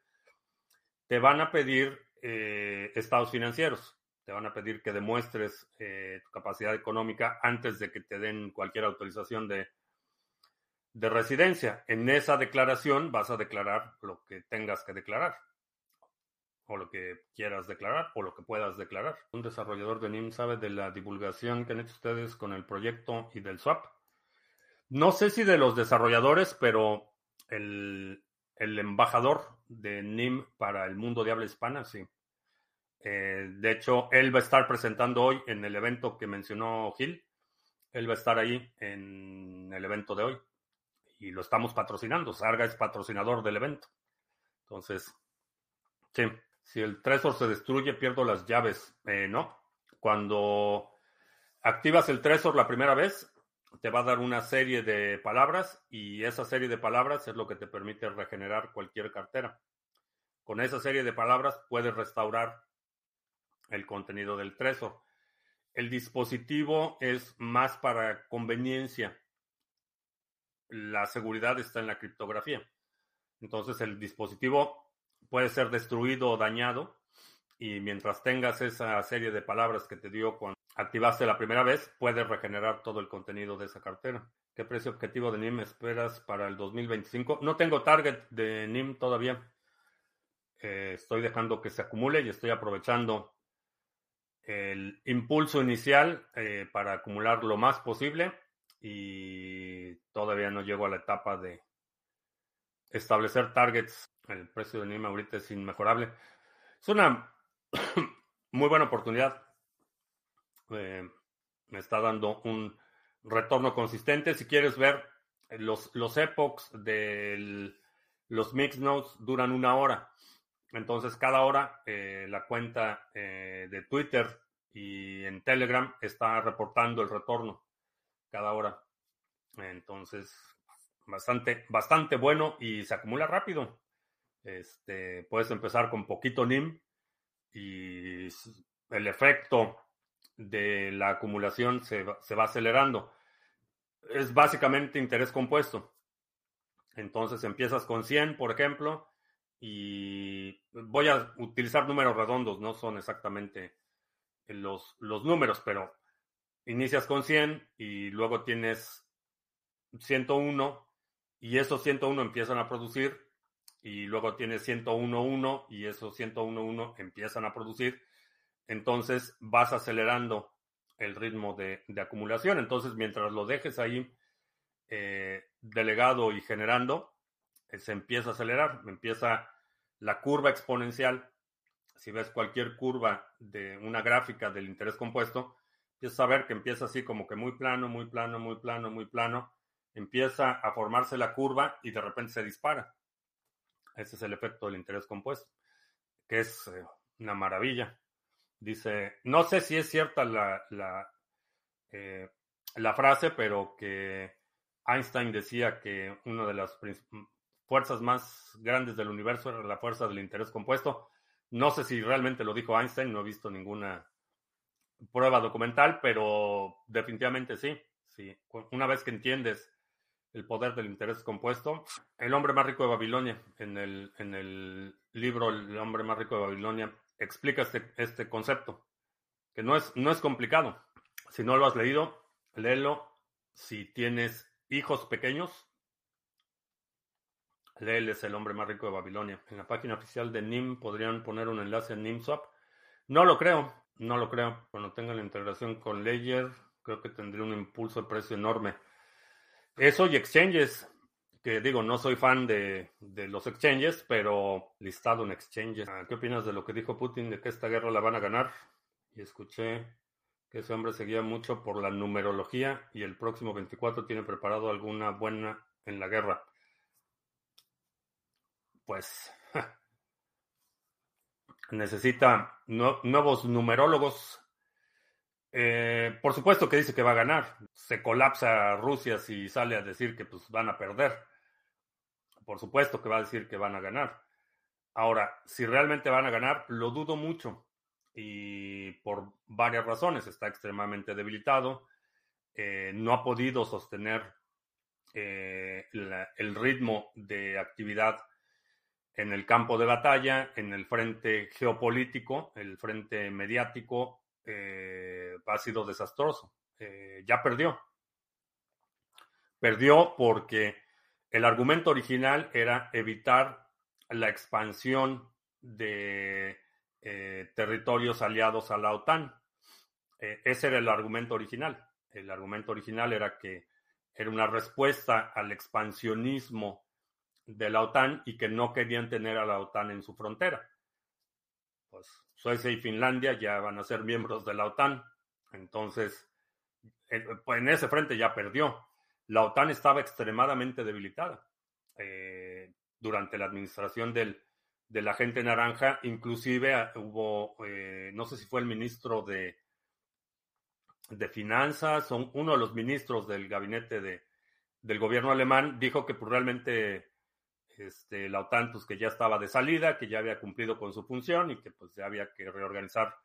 te van a pedir eh, estados financieros te van a pedir que demuestres eh, tu capacidad económica antes de que te den cualquier autorización de, de residencia. En esa declaración vas a declarar lo que tengas que declarar, o lo que quieras declarar, o lo que puedas declarar. Un desarrollador de NIM sabe de la divulgación que han hecho ustedes con el proyecto y del swap. No sé si de los desarrolladores, pero el, el embajador de NIM para el mundo de habla hispana, sí. Eh, de hecho, él va a estar presentando hoy en el evento que mencionó Gil. Él va a estar ahí en el evento de hoy. Y lo estamos patrocinando. Sarga es patrocinador del evento. Entonces, sí. Si el Trezor se destruye, pierdo las llaves. Eh, no. Cuando activas el Trezor la primera vez, te va a dar una serie de palabras y esa serie de palabras es lo que te permite regenerar cualquier cartera. Con esa serie de palabras puedes restaurar el contenido del Trezor. El dispositivo es más para conveniencia. La seguridad está en la criptografía. Entonces el dispositivo puede ser destruido o dañado y mientras tengas esa serie de palabras que te dio cuando activaste la primera vez, puedes regenerar todo el contenido de esa cartera. ¿Qué precio objetivo de NIM esperas para el 2025? No tengo target de NIM todavía. Eh, estoy dejando que se acumule y estoy aprovechando el impulso inicial eh, para acumular lo más posible y todavía no llego a la etapa de establecer targets. El precio de NIM ahorita es inmejorable. Es una *coughs* muy buena oportunidad. Eh, me está dando un retorno consistente. Si quieres ver los, los epochs de los mix nodes duran una hora. Entonces, cada hora eh, la cuenta eh, de Twitter y en Telegram está reportando el retorno cada hora. Entonces, bastante, bastante bueno y se acumula rápido. Este, puedes empezar con poquito NIM y el efecto de la acumulación se se va acelerando. Es básicamente interés compuesto. Entonces empiezas con 100, por ejemplo, y voy a utilizar números redondos, no son exactamente los, los números, pero inicias con 100 y luego tienes 101 y esos 101 empiezan a producir y luego tienes 101.1 y esos 101.1 empiezan a producir. Entonces vas acelerando el ritmo de, de acumulación. Entonces, mientras lo dejes ahí eh, delegado y generando, eh, se empieza a acelerar, empieza la curva exponencial. Si ves cualquier curva de una gráfica del interés compuesto, empiezas a ver que empieza así como que muy plano, muy plano, muy plano, muy plano. Empieza a formarse la curva y de repente se dispara. Ese es el efecto del interés compuesto, que es eh, una maravilla. Dice, no sé si es cierta la, la, eh, frase, pero que Einstein decía que una de las fuerzas más grandes del universo era la fuerza del interés compuesto. No sé si realmente lo dijo Einstein, no he visto ninguna prueba documental, pero definitivamente sí. sí. Una vez que entiendes el poder del interés compuesto, el hombre más rico de Babilonia, en el, en el libro El hombre más rico de Babilonia, explica este, este concepto, que no es, no es complicado. Si no lo has leído, léelo. Si tienes hijos pequeños, Leel es el hombre más rico de Babilonia. En la página oficial de NIM podrían poner un enlace a NIMSwap. No lo creo, no lo creo. Cuando tenga la integración con Ledger, creo que tendría un impulso de precio enorme. Eso y exchanges, que digo, no soy fan de, de los exchanges, pero listado en exchanges. Ah, ¿Qué opinas de lo que dijo Putin de que esta guerra la van a ganar? Y escuché que ese hombre seguía mucho por la numerología y el próximo 24 tiene preparado alguna buena en la guerra pues *laughs* necesita nuevos numerólogos Eh, por supuesto que dice que va a ganar. Se colapsa Rusia si sale a decir que pues, van a perder. Por supuesto que va a decir que van a ganar. Ahora, si realmente van a ganar, lo dudo mucho. Y por varias razones. Está extremadamente debilitado. Eh, no ha podido sostener eh, el ritmo de actividad en el campo de batalla, en el frente geopolítico, el frente mediático, eh, ha sido desastroso. Eh, ya perdió. Perdió porque el argumento original era evitar la expansión de eh, territorios aliados a la OTAN. ese era el argumento original. El argumento original era que era una respuesta al expansionismo de la OTAN y que no querían tener a la OTAN en su frontera. Pues Suecia y Finlandia ya van a ser miembros de la OTAN. Entonces, pues, en ese frente ya perdió. La OTAN estaba extremadamente debilitada. Eh, durante la administración del, del agente naranja, inclusive ah, hubo, eh, no sé si fue el ministro de, de Finanzas, o uno de los ministros del gabinete de, del gobierno alemán, dijo que pues, realmente este, la OTAN pues que ya estaba de salida, que ya había cumplido con su función y que pues ya había que reorganizar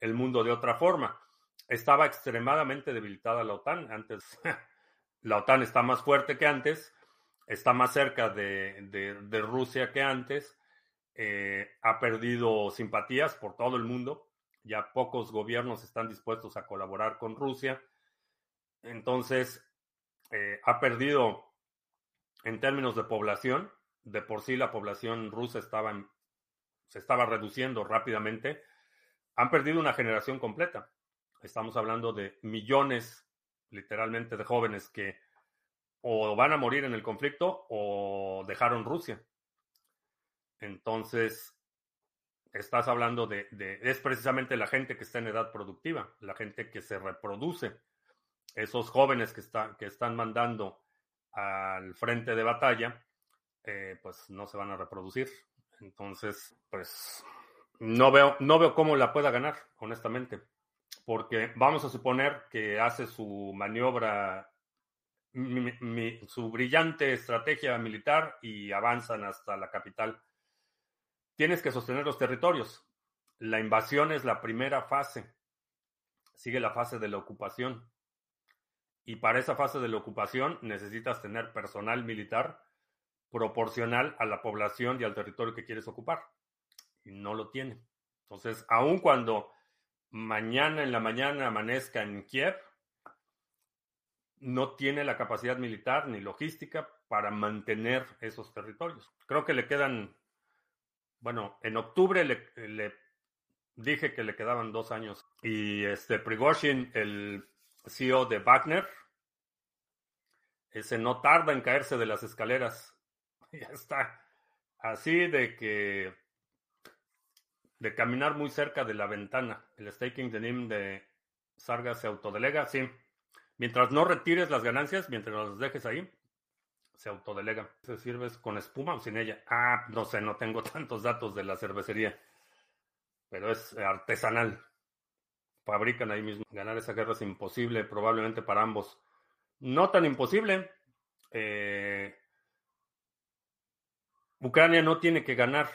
el mundo de otra forma. Estaba extremadamente debilitada la OTAN. Antes, *laughs* la OTAN está más fuerte que antes, está más cerca de, Rusia que antes, eh, ha perdido simpatías por todo el mundo. Ya pocos gobiernos están dispuestos a colaborar con Rusia. Entonces, eh, ha perdido en términos de población, de por sí la población rusa estaba se estaba reduciendo rápidamente, han perdido una generación completa. Estamos hablando de millones, literalmente, de jóvenes que o van a morir en el conflicto o dejaron Rusia. Entonces, estás hablando de, es precisamente la gente que está en edad productiva, la gente que se reproduce, esos jóvenes que, que están mandando al frente de batalla, eh, pues no se van a reproducir. Entonces, pues no veo, no veo cómo la pueda ganar, honestamente. Porque vamos a suponer que hace su maniobra, su brillante estrategia militar y avanzan hasta la capital. Tienes que sostener los territorios. La invasión es la primera fase. Sigue la fase de la ocupación. Y para esa fase de la ocupación necesitas tener personal militar proporcional a la población y al territorio que quieres ocupar. Y no lo tiene. Entonces, aun cuando mañana en la mañana amanezca en Kiev, no tiene la capacidad militar ni logística para mantener esos territorios. Creo que le quedan, bueno, en octubre le, dije que le quedaban dos años. Y este Prigozhin, el CEO de Wagner, ese no tarda en caerse de las escaleras *laughs* ya está. Así de que de caminar muy cerca de la ventana. El staking de NIM de Sarga se autodelega, sí. Mientras no retires las ganancias, mientras las dejes ahí, se autodelega. ¿Se sirves con espuma o sin ella? Ah, no sé, no tengo *laughs* tantos datos de la cervecería. Pero es artesanal. Fabrican ahí mismo. Ganar esa guerra es imposible, probablemente para ambos. No tan imposible. Eh, Ucrania no tiene que ganar,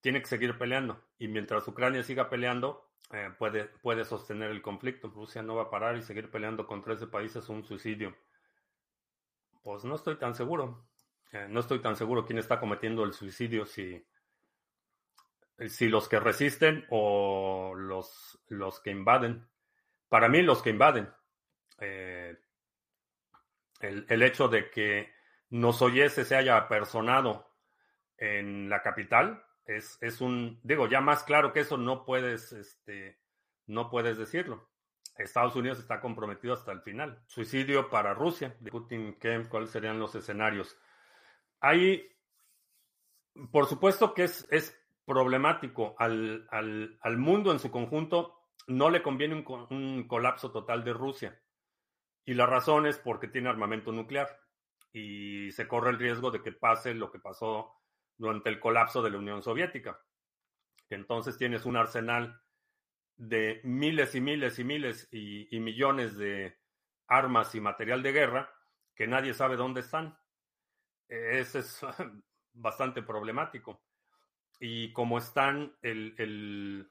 tiene que seguir peleando. Y mientras Ucrania siga peleando, eh, puede, puede sostener el conflicto. Rusia no va a parar y seguir peleando contra ese país es un suicidio. Pues no estoy tan seguro. Eh, no estoy tan seguro quién está cometiendo el suicidio, si, si los que resisten o los, los que invaden. Para mí, los que invaden. Eh, el, el, hecho de que Nosoyese se haya apersonado en la capital. Es, es un, digo, ya más claro que eso no puedes, este, no puedes decirlo. Estados Unidos está comprometido hasta el final. Suicidio para Rusia. De Putin, ¿qué, ¿cuáles serían los escenarios? Hay, por supuesto que es, es problemático al, al, al, mundo en su conjunto. No le conviene un, un colapso total de Rusia. Y la razón es porque tiene armamento nuclear. Y se corre el riesgo de que pase lo que pasó durante el colapso de la Unión Soviética. Entonces tienes un arsenal de miles y miles y miles y, millones de armas y material de guerra que nadie sabe dónde están. Ese es *laughs* bastante problemático. Y como están el, el,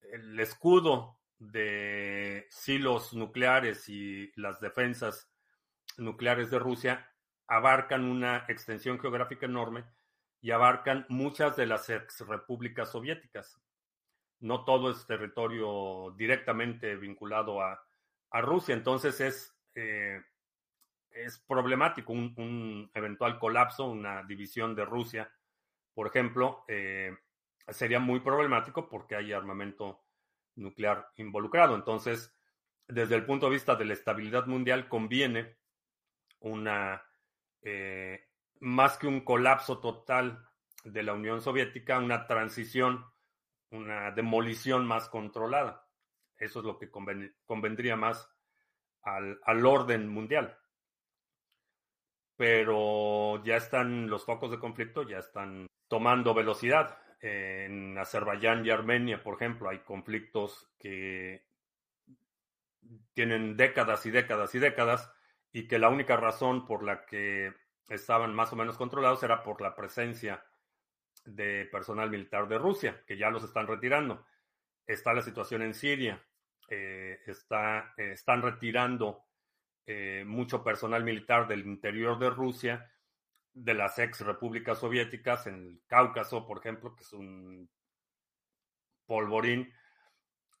el escudo de silos nucleares y las defensas nucleares de Rusia abarcan una extensión geográfica enorme y abarcan muchas de las ex repúblicas soviéticas. No todo es territorio directamente vinculado a, a Rusia, entonces es, eh, es problemático un, un, eventual colapso, una división de Rusia, por ejemplo, eh, sería muy problemático porque hay armamento nuclear involucrado. Entonces, desde el punto de vista de la estabilidad mundial, conviene una, eh, más que un colapso total de la Unión Soviética, una transición, una demolición más controlada. Eso es lo que convendría más al, al orden mundial. Pero ya están los focos de conflicto, ya están tomando velocidad. En Azerbaiyán y Armenia, por ejemplo, hay conflictos que tienen décadas y décadas y décadas y que la única razón por la que estaban más o menos controlados era por la presencia de personal militar de Rusia, que ya los están retirando. Está la situación en Siria, eh, eh, están retirando eh, mucho personal militar del interior de Rusia de las ex repúblicas soviéticas, en el Cáucaso, por ejemplo, que es un polvorín,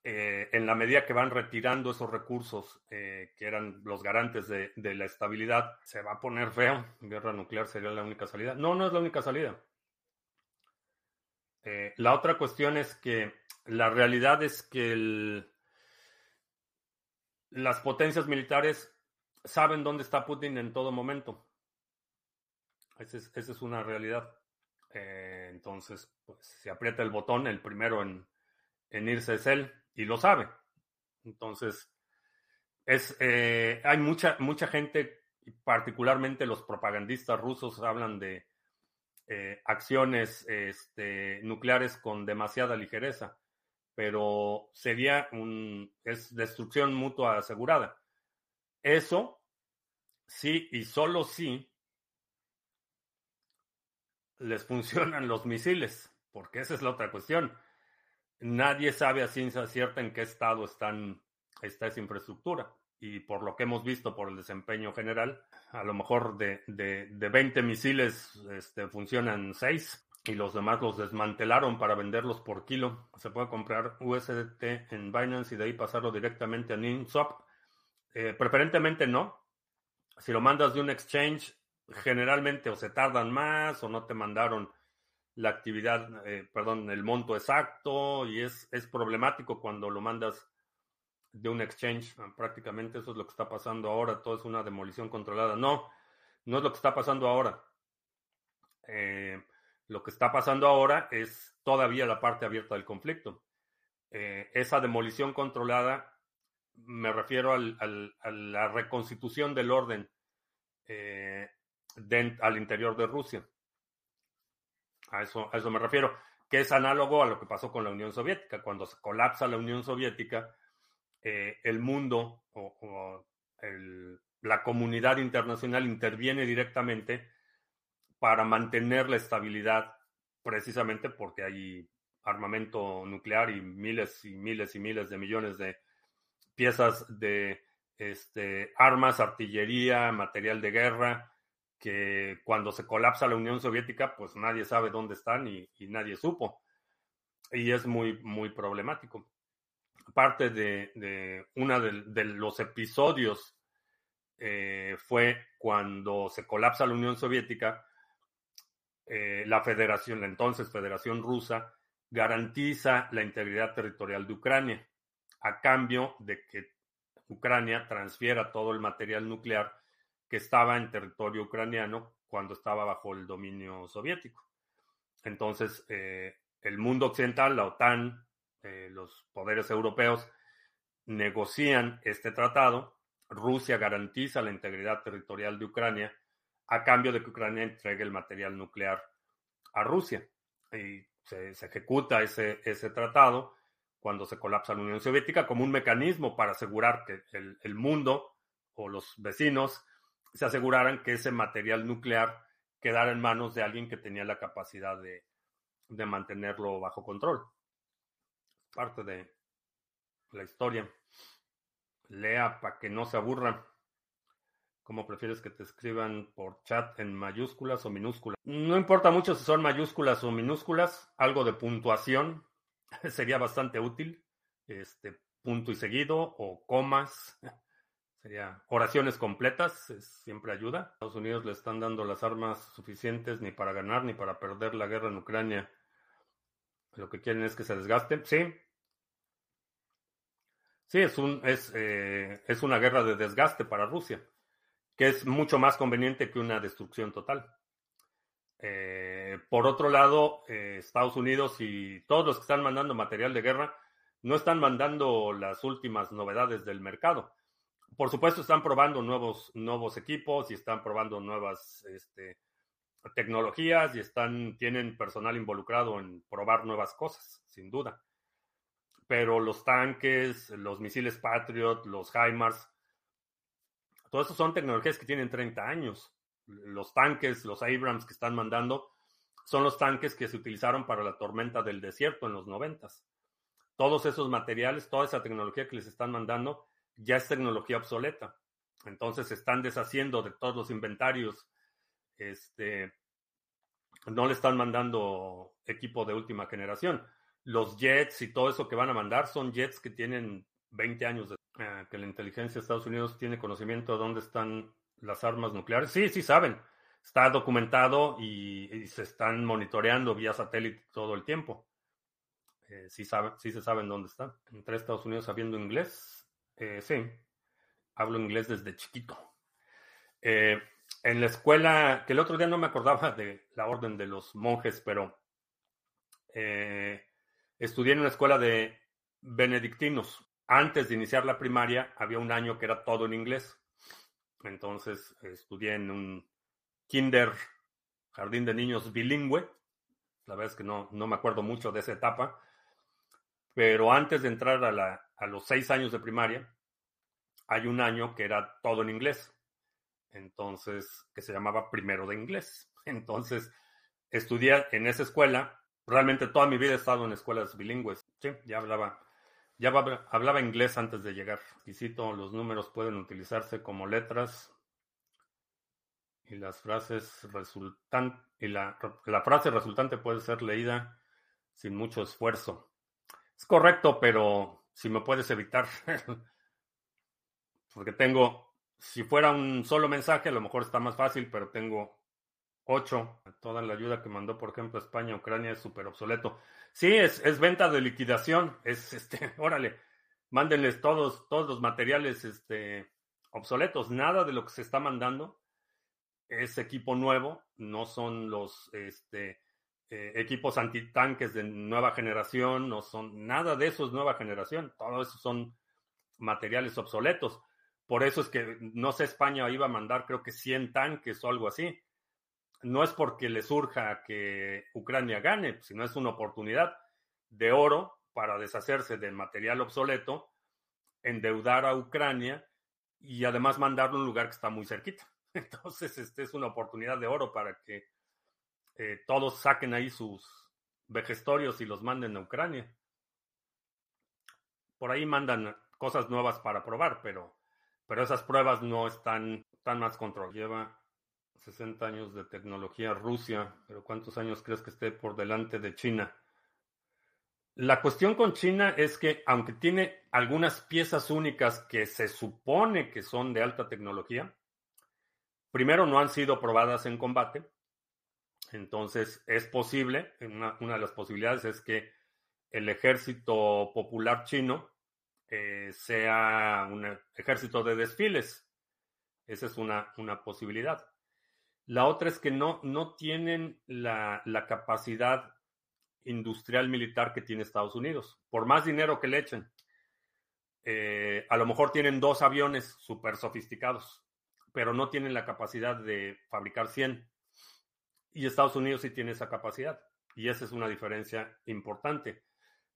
eh, en la medida que van retirando esos recursos eh, que eran los garantes de, la estabilidad, se va a poner feo. Guerra nuclear sería la única salida. No, no es la única salida. Eh, la otra cuestión es que la realidad es que las potencias militares saben dónde está Putin en todo momento. Esa es, una realidad. Entonces, pues se aprieta el botón, el primero en, irse es él, y lo sabe. Entonces, es, eh, hay mucha, mucha gente, particularmente los propagandistas rusos, hablan de eh, acciones este, nucleares con demasiada ligereza, pero sería un, es destrucción mutua asegurada. Eso sí y solo sí les funcionan los misiles, porque esa es la otra cuestión. Nadie sabe a ciencia cierta en qué estado están, está esa infraestructura. Y por lo que hemos visto por el desempeño general, a lo mejor de, de, de 20 misiles este, funcionan 6 y los demás los desmantelaron para venderlos por kilo. Se puede comprar USDT en Binance y de ahí pasarlo directamente a NinSwap. Eh, preferentemente no. Si lo mandas de un exchange, generalmente o se tardan más o no te mandaron la actividad, eh, perdón, el monto exacto y es, es problemático cuando lo mandas de un exchange. Ah, prácticamente eso es lo que está pasando ahora. Todo es una demolición controlada. No, no es lo que está pasando ahora. Eh, lo que está pasando ahora es todavía la parte abierta del conflicto. Eh, esa demolición controlada, me refiero al, a la reconstitución del orden eh, al interior de Rusia. A eso, a eso me refiero, que es análogo a lo que pasó con la Unión Soviética. Cuando se colapsa la Unión Soviética, eh, el mundo o, la comunidad internacional interviene directamente para mantener la estabilidad, precisamente porque hay armamento nuclear y miles y miles y miles de millones de piezas de este, armas, artillería, material de guerra, que cuando se colapsa la Unión Soviética, pues nadie sabe dónde están y, nadie supo. Y es muy, muy problemático. Parte de, uno de, de, los episodios eh, fue cuando se colapsa la Unión Soviética, eh, la federación, la entonces Federación Rusa, garantiza la integridad territorial de Ucrania a cambio de que Ucrania transfiera todo el material nuclear que estaba en territorio ucraniano cuando estaba bajo el dominio soviético. Entonces, eh, el mundo occidental, la OTAN, eh, los poderes europeos negocian este tratado. Rusia garantiza la integridad territorial de Ucrania a cambio de que Ucrania entregue el material nuclear a Rusia. Y se, se ejecuta ese, ese tratado cuando se colapsa la Unión Soviética como un mecanismo para asegurar que el, mundo o los vecinos se aseguraran que ese material nuclear quedara en manos de alguien que tenía la capacidad de, de mantenerlo bajo control. Parte de la historia. Lea para que no se aburra. ¿Cómo prefieres que te escriban por chat en mayúsculas o minúsculas? No importa mucho si son mayúsculas o minúsculas, algo de puntuación *laughs* sería bastante útil. Este punto y seguido o comas. Sería oraciones completas, siempre ayuda. Estados Unidos le están dando las armas suficientes ni para ganar ni para perder la guerra en Ucrania. Lo que quieren es que se desgaste. Sí. Sí, es, un, es, eh, es una guerra de desgaste para Rusia que es mucho más conveniente que una destrucción total. Eh, por otro lado, eh, Estados Unidos y todos los que están mandando material de guerra no están mandando las últimas novedades del mercado. Por supuesto, están probando nuevos, nuevos equipos y están probando nuevas este, tecnologías y están, tienen personal involucrado en probar nuevas cosas, sin duda. Pero los tanques, los misiles Patriot, los HIMARS, todo eso son tecnologías que tienen 30 años. Los tanques, los Abrams que están mandando, son los tanques que se utilizaron para la tormenta del desierto en los 90. Todos esos materiales, toda esa tecnología que les están mandando, ya es tecnología obsoleta. Entonces se están deshaciendo de todos los inventarios. Este, no le están mandando equipo de última generación. Los jets y todo eso que van a mandar son jets que tienen 20 años de eh, que la inteligencia de Estados Unidos tiene conocimiento de dónde están las armas nucleares. Sí, sí saben. Está documentado y, se están monitoreando vía satélite todo el tiempo. Eh, sí, sí se saben dónde están. Entre Estados Unidos sabiendo inglés. Eh, sí, hablo inglés desde chiquito. en la escuela, que el otro día no me acordaba de la orden de los monjes, pero estudié en una escuela de benedictinos antes de iniciar la primaria había un año que era todo en inglés. Entonces estudié en un kinder, jardín de niños bilingüe. La verdad es que no, no me acuerdo mucho de esa etapa. Pero antes de entrar a, la, a los seis años de primaria, hay un año que era todo en inglés. Entonces, que se llamaba primero de inglés. *laughs* Entonces, estudié en esa escuela. Realmente toda mi vida he estado en escuelas bilingües. Sí, ya hablaba ya hablaba inglés antes de llegar. Y cito, los números pueden utilizarse como letras y las frases resultan y la, la frase resultante puede ser leída sin mucho esfuerzo. Es correcto, pero si me puedes evitar, *laughs* porque tengo, si fuera un solo mensaje, a lo mejor está más fácil, pero tengo ocho. Toda la ayuda que mandó, por ejemplo, España, Ucrania es súper obsoleto. Sí, es, es venta de liquidación. Es este, *laughs* órale, mándenles todos, todos los materiales este, obsoletos. Nada de lo que se está mandando es equipo nuevo, no son los este, equipos antitanques de nueva generación, no son nada de eso es nueva generación, todo eso son materiales obsoletos. Por eso es que, no sé, España iba a mandar creo que 100 tanques o algo así no es porque le surja que Ucrania gane, sino es una oportunidad de oro para deshacerse del material obsoleto, endeudar a Ucrania y además mandarlo a un lugar que está muy cerquita. *laughs* Entonces, este es una oportunidad de oro para que eh, todos saquen ahí sus vejestorios y los manden a Ucrania. Por ahí mandan cosas nuevas para probar, pero, pero esas pruebas no están, tan más control. Lleva 60 años de tecnología Rusia, pero ¿cuántos años crees que esté por delante de China? La cuestión con China es que aunque tiene algunas piezas únicas que se supone que son de alta tecnología, primero no han sido probadas en combate. Entonces es posible, una, de las posibilidades es que el ejército popular chino eh, sea un ejército de desfiles. Esa es una, una posibilidad. La otra es que no, no tienen la, capacidad industrial militar que tiene Estados Unidos, por más dinero que le echen. Eh, a lo mejor tienen dos aviones súper sofisticados, pero no tienen la capacidad de fabricar 100. Y Estados Unidos sí tiene esa capacidad. Y esa es una diferencia importante.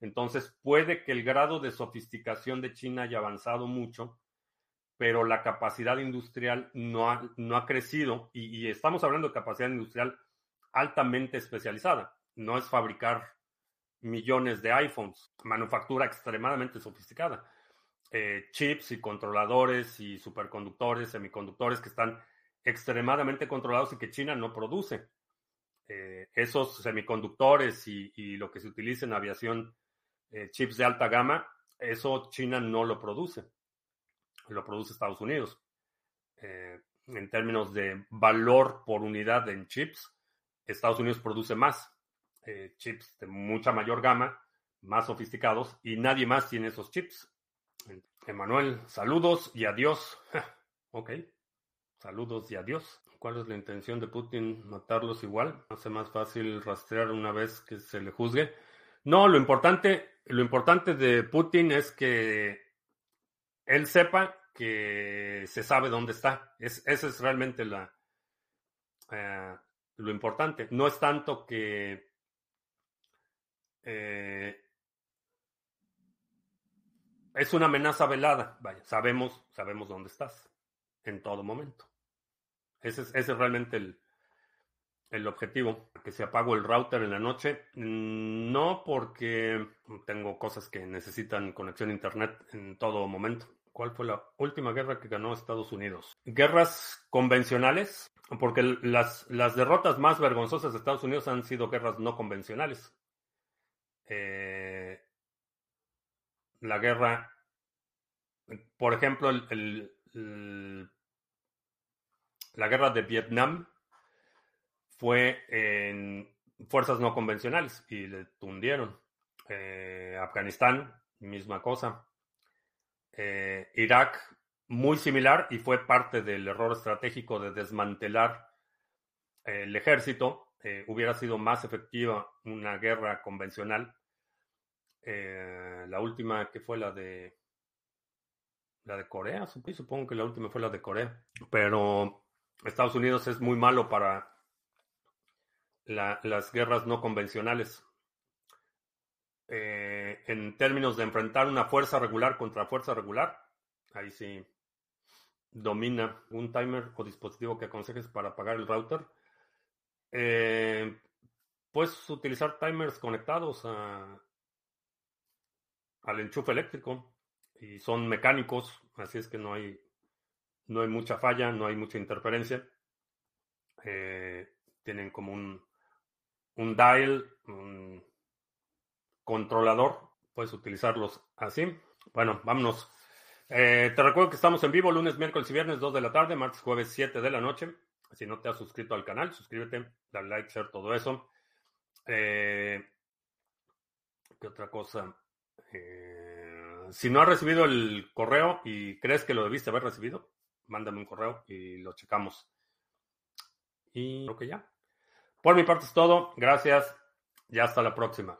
Entonces puede que el grado de sofisticación de China haya avanzado mucho, pero la capacidad industrial no ha, no ha crecido y, estamos hablando de capacidad industrial altamente especializada. No es fabricar millones de iPhones, manufactura extremadamente sofisticada. Eh, chips y controladores y superconductores, semiconductores que están extremadamente controlados y que China no produce. Eh, esos semiconductores y, lo que se utiliza en aviación, eh, chips de alta gama, eso China no lo produce. Lo produce Estados Unidos. Eh, en términos de valor por unidad en chips, Estados Unidos produce más chips de mucha mayor gama, más sofisticados, y nadie más tiene esos chips. Emanuel, saludos y adiós. *laughs* ok, saludos y adiós. ¿Cuál es la intención de Putin? ¿Matarlos igual? ¿Hace más fácil rastrear una vez que se le juzgue? No, lo importante, lo importante de Putin es que él sepa que se sabe dónde está. Es, esa es realmente la, eh, lo importante. No es tanto que eh, es una amenaza velada. Vaya, sabemos, sabemos dónde estás en todo momento. Ese es, realmente el, el objetivo. Que se apagó el router en la noche. No porque tengo cosas que necesitan conexión a internet en todo momento. ¿Cuál fue la última guerra que ganó Estados Unidos? Guerras convencionales, porque las, las derrotas más vergonzosas de Estados Unidos han sido guerras no convencionales. Eh, la guerra, por ejemplo, el, la guerra de Vietnam fue en fuerzas no convencionales y le tundieron. Eh, Afganistán, misma cosa. Eh, Irak, muy similar y fue parte del error estratégico de desmantelar el ejército. Eh, hubiera sido más efectiva una guerra convencional. Eh, la última que fue la de la de Corea, supongo que la última fue la de Corea. Pero Estados Unidos es muy malo para la, las guerras no convencionales. Eh, en términos de enfrentar una fuerza regular contra fuerza regular, ahí sí domina un timer o dispositivo que aconsejes para apagar el router. Eh, puedes utilizar timers conectados a, al enchufe eléctrico y son mecánicos, así es que no hay, no hay mucha falla, no hay mucha interferencia. Eh, tienen como un, un dial, un controlador, puedes utilizarlos así. Bueno, vámonos. Eh, te recuerdo que estamos en vivo lunes, miércoles y viernes, 2 de la tarde, martes, jueves, 7 de la noche. Si no te has suscrito al canal, suscríbete, dale like, share, todo eso. Eh, ¿Qué otra cosa? Si no has recibido el correo y crees que lo debiste haber recibido, mándame un correo y lo checamos. Y creo que ya. Por mi parte es todo. Gracias y hasta la próxima.